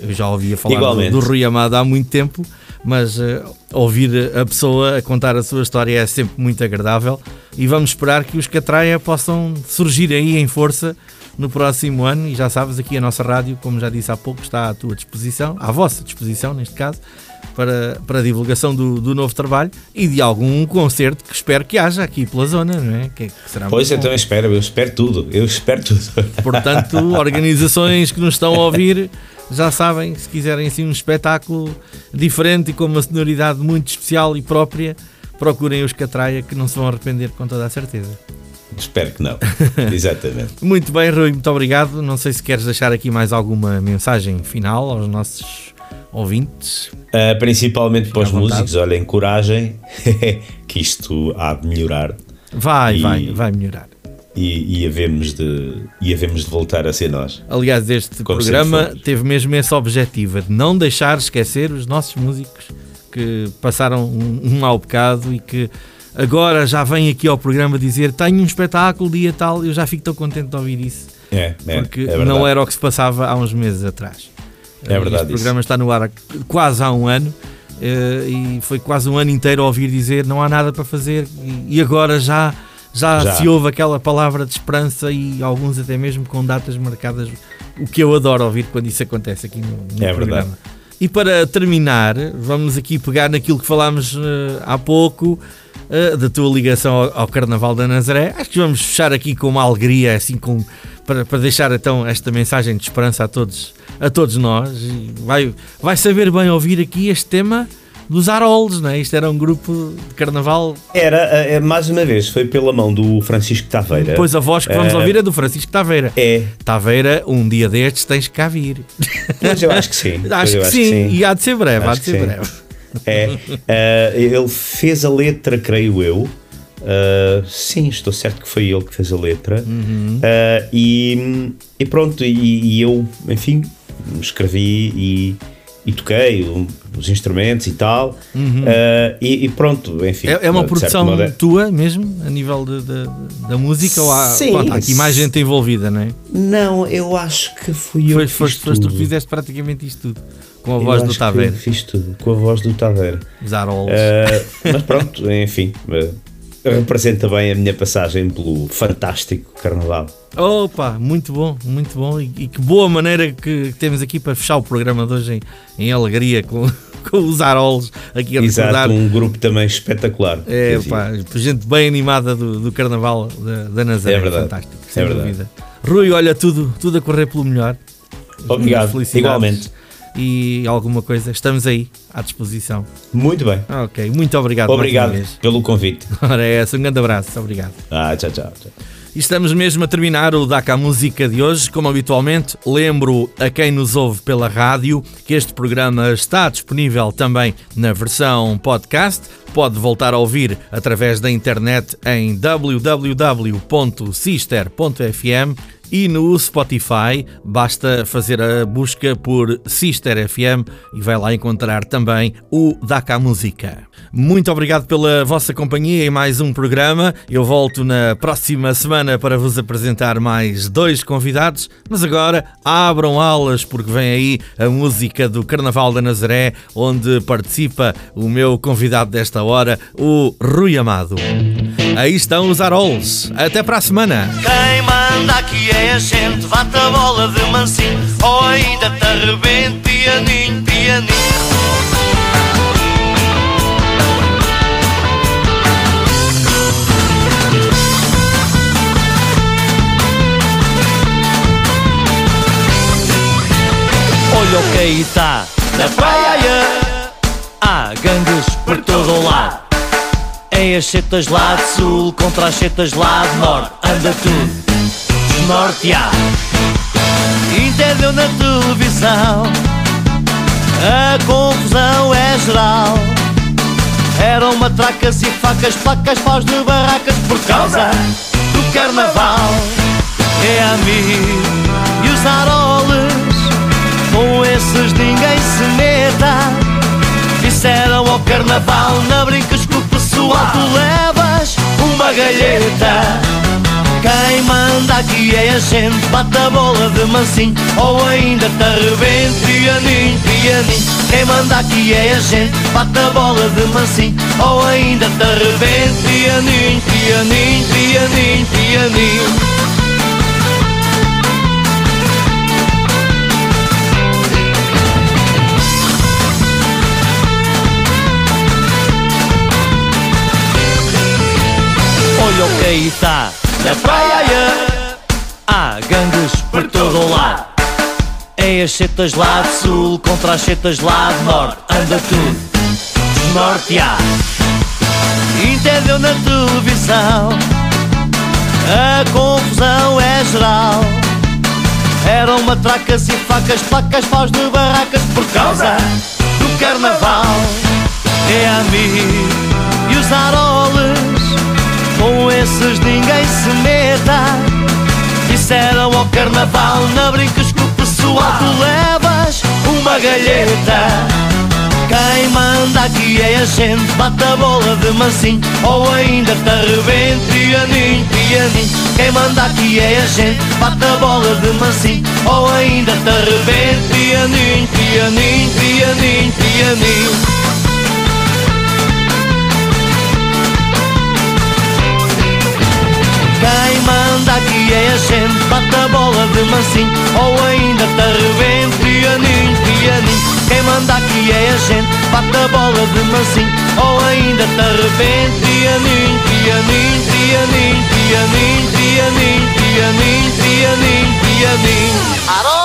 Eu já ouvia falar do, do Rui Amado há muito tempo, mas eh, ouvir a pessoa a contar a sua história é sempre muito agradável. E vamos esperar que os Catraia possam surgir aí em força no próximo ano. E já sabes, aqui a nossa rádio, como já disse há pouco, está à tua disposição, à vossa disposição neste caso, para, para a divulgação do, do novo trabalho e de algum concerto que espero que haja aqui pela zona, não é? Que, que será Pois muito então espero, eu espero tudo, eu espero tudo. Portanto, organizações que nos estão a ouvir já sabem, se quiserem assim um espetáculo diferente e com uma sonoridade muito especial e própria, procurem os Catraia que não se vão arrepender com toda a certeza. Espero que não. Exatamente. Muito bem, Rui, muito obrigado. Não sei se queres deixar aqui mais alguma mensagem final aos nossos ouvintes. Uh, principalmente para os músicos, olhem, coragem, que isto há de melhorar Vai, E- vai, vai melhorar. e, e, havemos de, e havemos de voltar a ser nós. Aliás, este Como programa teve mesmo esse objetivo, de não deixar esquecer os nossos músicos que passaram um, um mau bocado e que agora já vêm aqui ao programa dizer tenho um espetáculo, dia tal, eu já fico tão contente de ouvir isso, É, é, porque é não era o que se passava há uns meses atrás. É verdade Este programa está no ar quase há um ano eh, e foi quase um ano inteiro a ouvir dizer não há nada para fazer e- agora já, já, Já. se ouve aquela palavra de esperança e alguns até mesmo com datas marcadas, o que eu adoro ouvir quando isso acontece aqui no, no É programa. verdade. E para terminar, vamos aqui pegar naquilo que falámos eh, há pouco, eh, da tua ligação ao, ao Carnaval da Nazaré. Acho que vamos fechar aqui com uma alegria, assim, com, para, para deixar então esta mensagem de esperança a todos, a todos nós. E vai, vai saber bem ouvir aqui este tema dos Harolds, não é? Isto era um grupo de carnaval. Era, eh, mais uma vez, foi pela mão do Francisco Taveira. Pois a voz que vamos Eh, ouvir é do Francisco Taveira. É, Taveira, um dia destes tens que cá vir. mas eu acho que sim. Pois acho eu que sim, e há de ser breve, há Acho de ser que sim. É, eh, ele fez a letra, creio eu. Uh, sim, estou certo que foi ele que fez a letra. Uhum. Uh, e, e pronto, e, e eu, enfim, escrevi e, e toquei um- os instrumentos e tal. Uh, e, pronto, enfim. Uhum. É, é uma produção modo é- tua mesmo, a nível de, de- da música? Ou há, Sim. pronto, há aqui mais gente envolvida, não é? Não, eu acho que fui eu Foi, que foste, foste tu que fizeste praticamente isto tudo. Com a voz do Taveira. Fiz tudo, com a voz do Taveira. Os Harolds. Uh, mas pronto, enfim. uh, representa bem a minha passagem pelo fantástico Carnaval. Opa, muito bom, muito bom. E, e que boa maneira que temos aqui para fechar o programa de hoje em, em alegria com, com os Arolos aqui a recordar. Exato, um grupo também espetacular. É, pá, gente bem animada do, do Carnaval da, da Nazaré. É verdade. Fantástico, sem É verdade. dúvida. Rui, olha, tudo, tudo a correr pelo melhor. Obrigado, igualmente. E alguma coisa, estamos aí à disposição. Muito bem. Ok, muito obrigado. Obrigado pelo convite. Ora, é essa, um grande abraço, obrigado. Ah, tchau, tchau. tchau. Estamos mesmo a terminar o DACA Música de hoje. Como habitualmente, lembro a quem nos ouve pela rádio que este programa está disponível também na versão podcast. Pode voltar a ouvir através da internet em www.sister.fm e no Spotify basta fazer a busca por Sister FM e vai lá encontrar também o DACA Música. Muito obrigado pela vossa companhia em mais um programa. Eu volto na próxima semana para vos apresentar mais dois convidados, mas agora abram alas porque vem aí a música do Carnaval da Nazaré, onde participa o meu convidado desta hora, o Rui Amado. Aí estão os Arols. Até para a semana. Quem manda aqui é a gente, bate a bola de mansinho Ou ainda te arrebente, pianinho, pianinho Olha o que está na praia Há gangues por todo lado É as setas lá de sul contra as setas lá de norte Anda tudo desnorteado Entendeu na televisão A confusão é geral. Eram matracas e facas, placas, paus de barracas Por causa do carnaval. É a mim e os aroles Com esses ninguém se meta Disseram ao carnaval Na brincas com o pessoal Tu levas uma galheta Quem manda aqui é a gente Bate a bola de mansinho Ou ainda te arrebente Pianinho, pianinho. Quem manda aqui é a gente Bate a bola de mansinho Ou ainda te arrebente Pianinho, pianinho, pianinho, pianinho Olha o que está na praia. Há gangues por todo o lado. É as setas lá de sul contra as setas lá de norte. Anda tudo desnorteado Entendeu na televisão. A confusão é geral. Eram matracas e facas, placas, paus de barracas Por causa do carnaval. É a mim e os aroles Com esses ninguém se meta. Disseram ao carnaval Na brincas com o pessoal. Tu levas uma galheta quem manda aqui é a gente Bate a bola de mansinho. Ou ainda te arrebente Pianinho, pianinho Quem manda aqui é a gente Bate a bola de mansinho. Ou ainda te arrebente Pianinho, pianinho, pianinho, pianinho aqui é a gente Bate a bola de mansinho Ou ainda te arrebente Pianinho, pianinho Quem manda aqui é a gente Bate a bola de mansinho Ou ainda te arrebente Pianinho, pianinho, pianinho Pianinho, pianinho, pianinho, pianinho, pianinho!